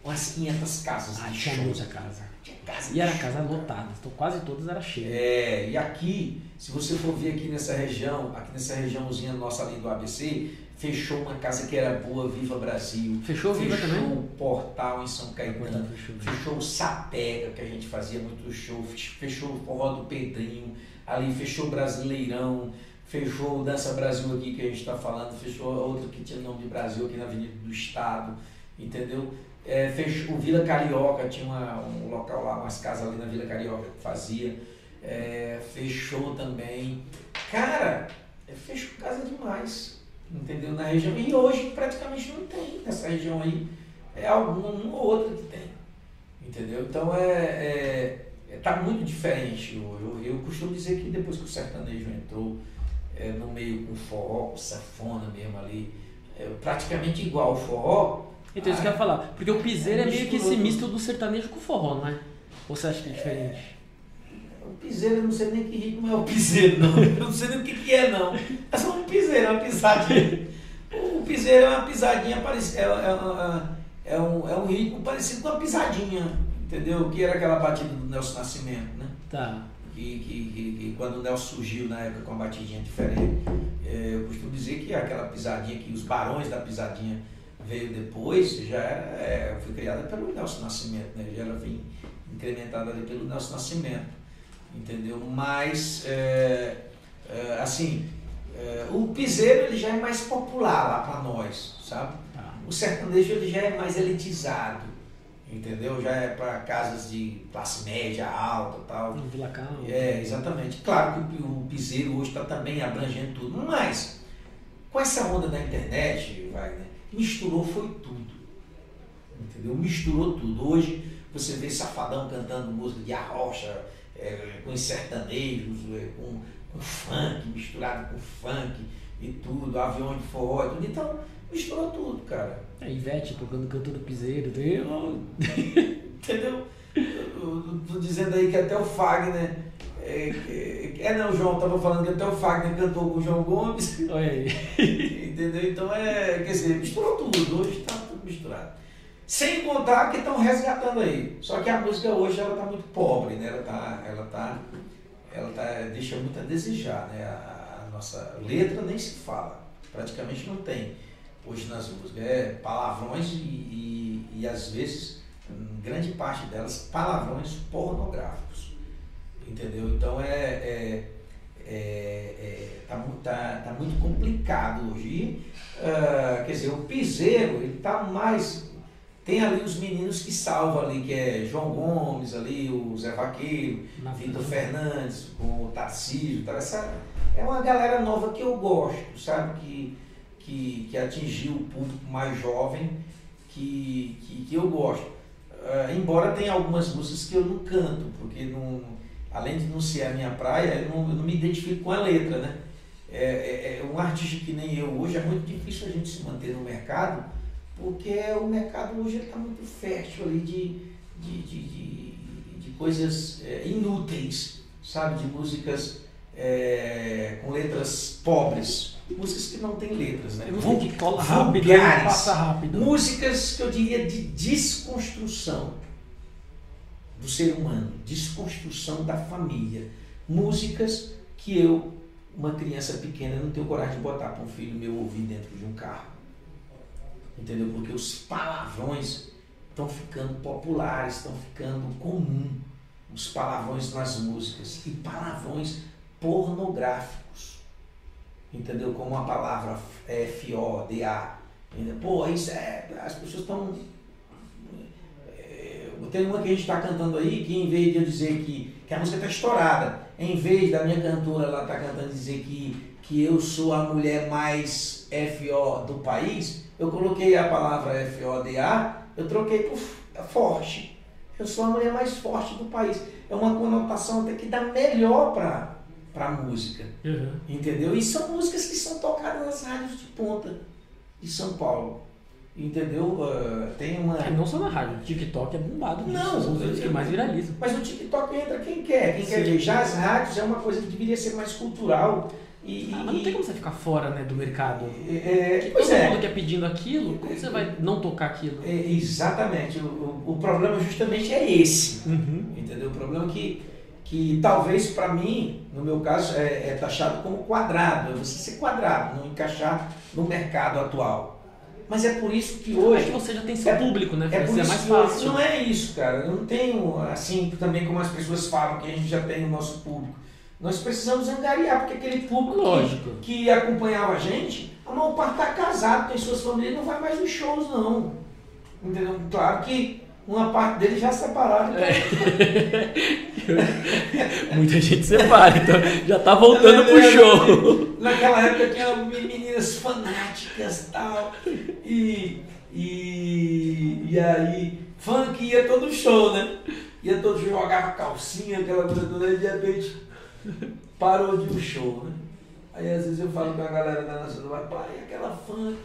S2: umas 500 casas.
S1: Ah, tinha muita casa. Tinha casa e era casa lotada, então quase todas eram cheias.
S2: É, e aqui, se você for ver aqui nessa região, aqui nessa regiãozinha nossa ali do ABC, fechou uma casa que era boa, Viva Brasil.
S1: Fechou,
S2: fechou
S1: Viva também?
S2: Fechou o Portal em São Caetano. Fechou, fechou o Sapega, que a gente fazia muito show. Fechou o Forró do Pedrinho. Ali fechou o Brasileirão fechou o Dança Brasil aqui que a gente está falando, fechou outro que tinha nome de Brasil aqui na Avenida do Estado, entendeu? É, fechou o Vila Carioca, tinha uma, um local lá, umas casas ali na Vila Carioca que fazia, é, fechou também. Cara, é, fechou casa demais, entendeu? Na região, e hoje praticamente não tem nessa região aí, é algum um ou outro que tem, entendeu? Então é, é, é tá muito diferente. Eu, eu, eu costumo dizer que depois que o sertanejo entrou, é, no meio com forró, com safona mesmo ali, é, praticamente igual ao forró.
S1: Então isso que eu ia falar, porque o piseiro é, é meio que esse misto do sertanejo com forró, não é? Ou você acha que é diferente?
S2: O piseiro, eu não sei nem que ritmo é o piseiro, não. Eu não sei nem o que, que é, não. É só um piseiro, é uma pisadinha. O piseiro é uma pisadinha parecida. É, é, é um, é um ritmo parecido com a pisadinha, entendeu? Que era aquela batida do Nelson Nascimento, né?
S1: Tá.
S2: Que, que, que, que quando o Nelson surgiu na época com uma batidinha diferente, é, eu costumo dizer que aquela pisadinha, que os barões da pisadinha veio depois, já era, é, foi criada pelo Nelson Nascimento, né? Já era vim incrementada ali pelo Nelson Nascimento, entendeu? Mas, é, assim, o piseiro ele já é mais popular lá para nós, sabe?
S1: Tá.
S2: O sertanejo ele já é mais elitizado, entendeu? Já é para casas de classe média, alta tal.
S1: No Vila Calma.
S2: É, exatamente. Claro que o, piseiro hoje está também abrangendo tudo, mas com essa onda da internet, Wagner, misturou foi tudo. Entendeu? Misturou tudo. Hoje você vê Safadão cantando música de arrocha, é, com os sertanejos, é, com, com funk, misturado com funk e tudo, avião de forró e tudo. Então, misturou tudo, cara.
S1: É, Ivete tocando canto do piseiro. Eu...
S2: Entendeu? Eu tô dizendo aí que até o Fagner. É, é, é não, o João tava falando que até o Fagner cantou com o João Gomes.
S1: Olha aí.
S2: Entendeu? Então é. Quer dizer, misturou tudo. Hoje está tudo misturado. Sem contar que estão resgatando aí. Só que a música hoje ela está muito pobre, né? Ela tá, ela tá, ela tá, deixa muito a desejar, né? A, a nossa letra nem se fala, praticamente não tem hoje nas músicas. É palavrões e, e, e às vezes, grande parte delas, palavrões pornográficos. Entendeu? Então é, é, é, é tá, tá, tá muito complicado hoje. Ah, quer dizer, o piseiro, ele tá mais tem ali os meninos que salvam ali, que é João Gomes ali, o Zé Vaqueiro,
S1: Na
S2: Vitor. Fernandes, com o Tarcísio, tá? Essa é uma galera nova que eu gosto, sabe? Que, que, que atingiu o público mais jovem, que, que, que eu gosto. Ah, embora tenha algumas músicas que eu não canto, porque não, além de não ser a minha praia, eu não, eu não me identifico com a letra, né? É, é- é um artista que nem eu hoje, é muito difícil a gente se manter no mercado, porque o mercado hoje está muito fértil ali de, de, de, de, de coisas é, inúteis, sabe? De músicas é, com letras pobres, músicas que não têm letras, né?
S1: Música que cola rápido passa rápido.
S2: Músicas que eu diria de desconstrução do ser humano, desconstrução da família. Músicas que eu, uma criança pequena, não tenho coragem de botar para um filho meu ouvir dentro de um carro. Entendeu? Porque os palavrões estão ficando populares, estão ficando comum. Os palavrões nas músicas e palavrões pornográficos. Entendeu? Como a palavra é, F-O-D-A. Entendeu? Pô, isso é. As pessoas estão. é, Tem uma que a gente está cantando aí que em vez de eu dizer que, que a música está estourada, em vez da minha cantora lá estar cantando dizer que, que eu sou a mulher mais F-O do país, eu coloquei a palavra F-O-D-A, eu troquei por f- forte. Eu sou a mulher mais forte do país. É uma conotação até que dá melhor para a música.
S1: Uhum.
S2: Entendeu? E são músicas que são tocadas nas rádios de ponta de São Paulo. Entendeu? Ah, tem uma.
S1: É, não só na rádio, o TikTok é bombado.
S2: Não,
S1: são os vídeos que mais viralizam.
S2: Mas no TikTok entra quem quer. Quem quer
S1: Sim.
S2: ver. Já as rádios é uma coisa que deveria ser mais cultural. E,
S1: Ah, mas não tem como você ficar fora né, do mercado.
S2: é,
S1: Todo
S2: pois é.
S1: mundo quer pedindo aquilo, como você vai não tocar aquilo?
S2: É, exatamente. O, o, o problema justamente é esse.
S1: Uhum.
S2: Entendeu? O problema é que, que talvez para mim, no meu caso, é, é taxado como quadrado. É você ser quadrado, não encaixar no mercado atual. Mas é por isso que
S1: É
S2: hoje.
S1: que você já tem seu
S2: É-
S1: público, né?
S2: É por
S1: é
S2: isso
S1: mais
S2: que hoje-
S1: fácil.
S2: não é isso, cara. Eu não tenho, assim, também como as pessoas falam, que a gente já tem o nosso público. Nós precisamos angariar, porque aquele público que,
S1: Lógico.
S2: que acompanhava a gente, a maior parte está casado, tem suas famílias, não vai mais nos shows, não. Entendeu? Claro que uma parte deles já separaram. então-
S1: Muita gente separa, então já tá voltando pro show.
S2: Naquela época tinha meninas fanáticas e tal. E, e, e aí, funk ia todo show, né? Ia todo show, jogava calcinha, aquela coisa toda, e de repente parou de um show, né? Aí às vezes eu falo com a galera da pai, pai, aquela funk.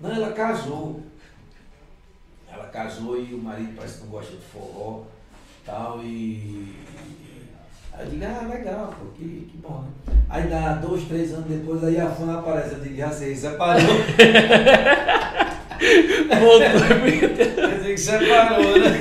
S2: Não, ela casou. Ela casou e o marido parece que não gosta de forró tal, e. Aí eu digo, ah, legal, pô, que, que bom, né? Aí dá dois, três anos depois, aí a fã aparece, eu digo, já sei, separou. Voltou. Quer dizer que separou, né?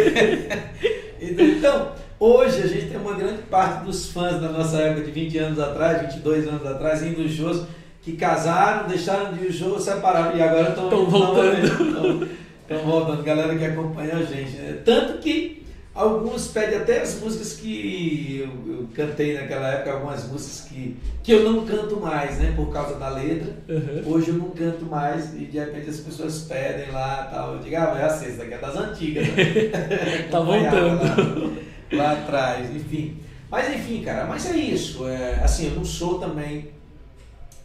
S2: Então, hoje a gente tem uma grande parte dos fãs da nossa época de 20 anos atrás, 22 anos atrás, indo shows, que casaram, deixaram de ir show, separaram e agora estão
S1: voltando.
S2: Estão voltando, galera que acompanha a gente. Né? Tanto que Alguns pedem até as músicas que eu, eu, cantei naquela época, algumas músicas que, que eu não canto mais, né? Por causa da letra. Uhum. Hoje eu não canto mais e de repente as pessoas pedem lá tal. Eu digo, ah, é a sexta, que é das antigas. Né?
S1: tá voltando.
S2: Lá, lá, atrás, enfim. Mas enfim, cara, mas é isso. É, assim, eu não sou também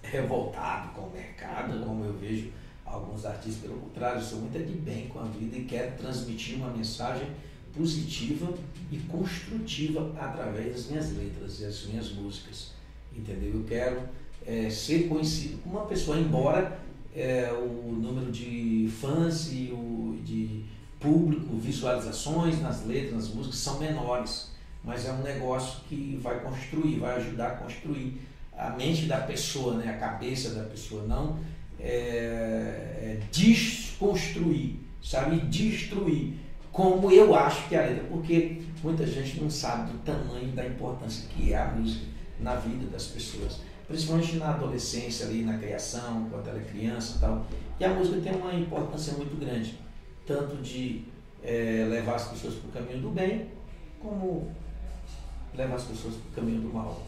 S2: revoltado com o mercado, como eu vejo alguns artistas, pelo contrário, sou muito de bem com a vida e quero transmitir uma mensagem positiva e construtiva através das minhas letras e das minhas músicas. Entendeu? Eu quero é, ser conhecido como uma pessoa, embora é, o número de fãs e o de público, visualizações nas letras, nas músicas são menores, mas é um negócio que vai construir, vai ajudar a construir a mente da pessoa, né, a cabeça da pessoa, não é, é desconstruir, sabe, destruir como eu acho que é a letra, porque muita gente não sabe do tamanho da importância que é a música na vida das pessoas, principalmente na adolescência ali, na criação, quando ela é criança e tal. E a música tem uma importância muito grande, tanto de é, levar as pessoas para o caminho do bem, como levar as pessoas para o caminho do mal.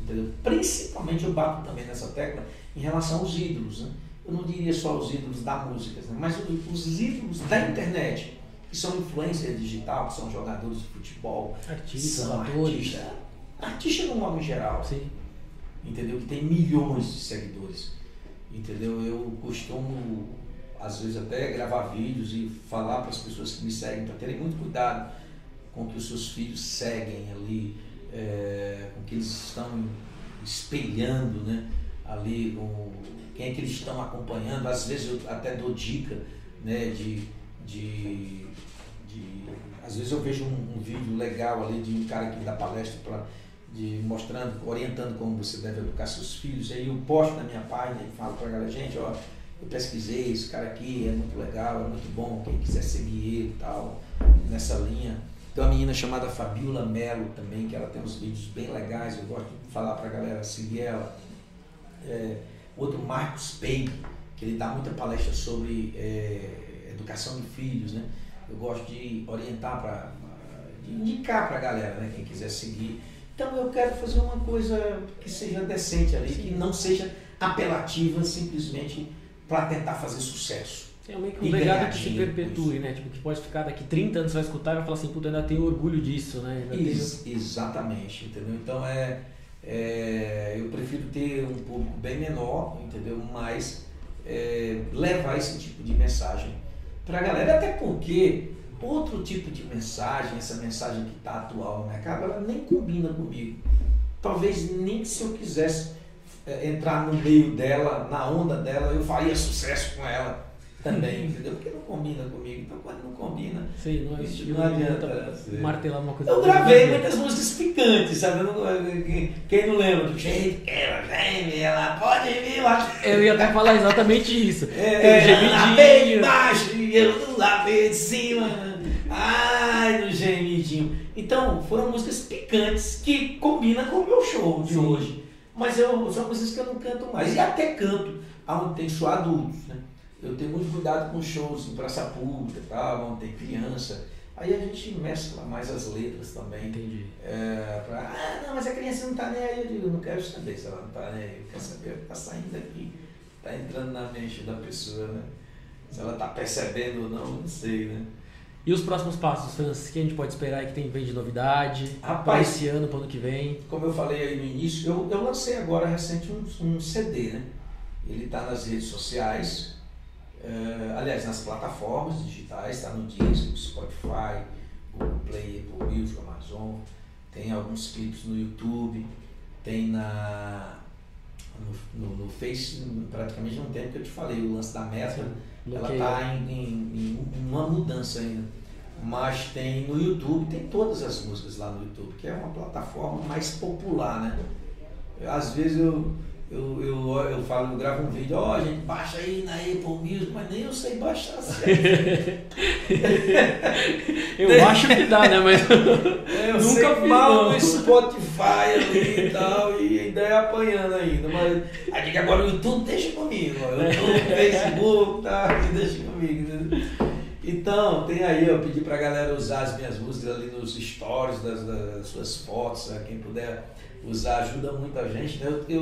S2: Entendeu? Principalmente eu bato também nessa tecla em relação aos ídolos. Né? Eu não diria só os ídolos da música, né? mas os ídolos da internet que são influência digital, que são jogadores de futebol,
S1: artistas, são
S2: atores. Artista, artista no modo geral. Sim. Entendeu? Que tem milhões de seguidores. Entendeu? Eu costumo, às vezes, até gravar vídeos e falar para as pessoas que me seguem para terem muito cuidado com que os seus filhos seguem ali, é, com que eles estão espelhando, né? Ali, com quem é que eles estão acompanhando. Às vezes eu até dou dica né, de, de de às vezes eu vejo um, um, vídeo legal ali de um cara que dá palestra para de mostrando, orientando como você deve educar seus filhos. Aí eu posto na minha página e falo para a galera, gente, ó, eu pesquisei, esse cara aqui é muito legal, é muito bom, quem quiser seguir ele e tal, nessa linha. Tem uma menina chamada Fabiola Melo também, que ela tem uns vídeos bem legais, eu gosto de falar para a galera seguir ela. É, outro Marcos Pei, que ele dá muita palestra sobre é, educação de filhos, né? eu gosto de orientar para indicar para a galera, né, quem quiser seguir. Então eu quero fazer uma coisa que seja decente ali, Sim. que não seja apelativa simplesmente para tentar fazer sucesso.
S1: É meio que um legado que se perpetue, né? Tipo, que pode ficar daqui 30 anos, vai escutar e vai falar assim, puta, ainda tenho orgulho disso, né?
S2: Ex tenho... Exatamente, entendeu? Então é, é, eu prefiro ter um público bem menor, entendeu? Mas é, levar esse tipo de mensagem para a galera, até porque outro tipo de mensagem, essa mensagem que está atual no mercado, ela nem combina comigo. Talvez nem se eu quisesse é, entrar no meio dela, na onda dela, eu faria sucesso com ela também, entendeu? Porque não combina comigo. Então, quando não combina,
S1: Sim, não, isso não, não adianta martelar uma coisa.
S2: Eu gravei muitas músicas picantes, sabe? quem não lembra do jeito que ela geme, ela pode vir lá.
S1: Eu ia até falar exatamente isso.
S2: É, gemidinho. bem embaixo e eu não lavei de cima. Ai, no gemidinho. Então, foram músicas picantes que combinam com o meu show de Sim. hoje. Mas eu, são músicas que eu não canto mais. E até canto onde tem show adultos, né? Eu tenho muito cuidado com shows em praça pública, tá? onde tem criança. Aí a gente mescla mais as letras também.
S1: Entendi.
S2: É, pra, ah, não, mas a criança não tá nem aí. Eu digo, não quero saber se ela não tá nem aí. Eu quero saber o que tá saindo daqui. Tá entrando na mente da pessoa, né? Se ela tá percebendo ou não, não sei, né?
S1: E os próximos passos, Francis, que a gente pode esperar aí que tem vem de novidade
S2: Rapaz,
S1: para esse ano, para o ano que vem?
S2: Como eu falei aí no início, eu, eu lancei agora recente um, um CD, né? Ele está nas redes sociais, Uh, aliás, nas plataformas digitais, está no Disney, Spotify, Google Play, Apple Music, Amazon, tem alguns clipes no YouTube, tem na no, no, no Face, praticamente não tem, porque eu te falei, o lance da meta, ela está em, em, em, uma mudança ainda. Mas tem no YouTube, tem todas as músicas lá no YouTube, que é uma plataforma mais popular, né? Às vezes eu, eu, eu, eu falo, eu gravo um vídeo, ó, oh, gente, baixa aí na Apple Music, mas nem eu sei baixar certo.
S1: eu acho que dá, né? Mas
S2: eu nunca fiz mal no Spotify ali e tal, e ainda é apanhando ainda. Mas aqui agora o YouTube deixa comigo, ó. YouTube, Facebook, tá, deixa comigo. Então, tem aí, eu pedi pra galera usar as minhas músicas ali nos stories das, das suas fotos, né? quem puder usar ajuda muito a gente. Né? Eu, eu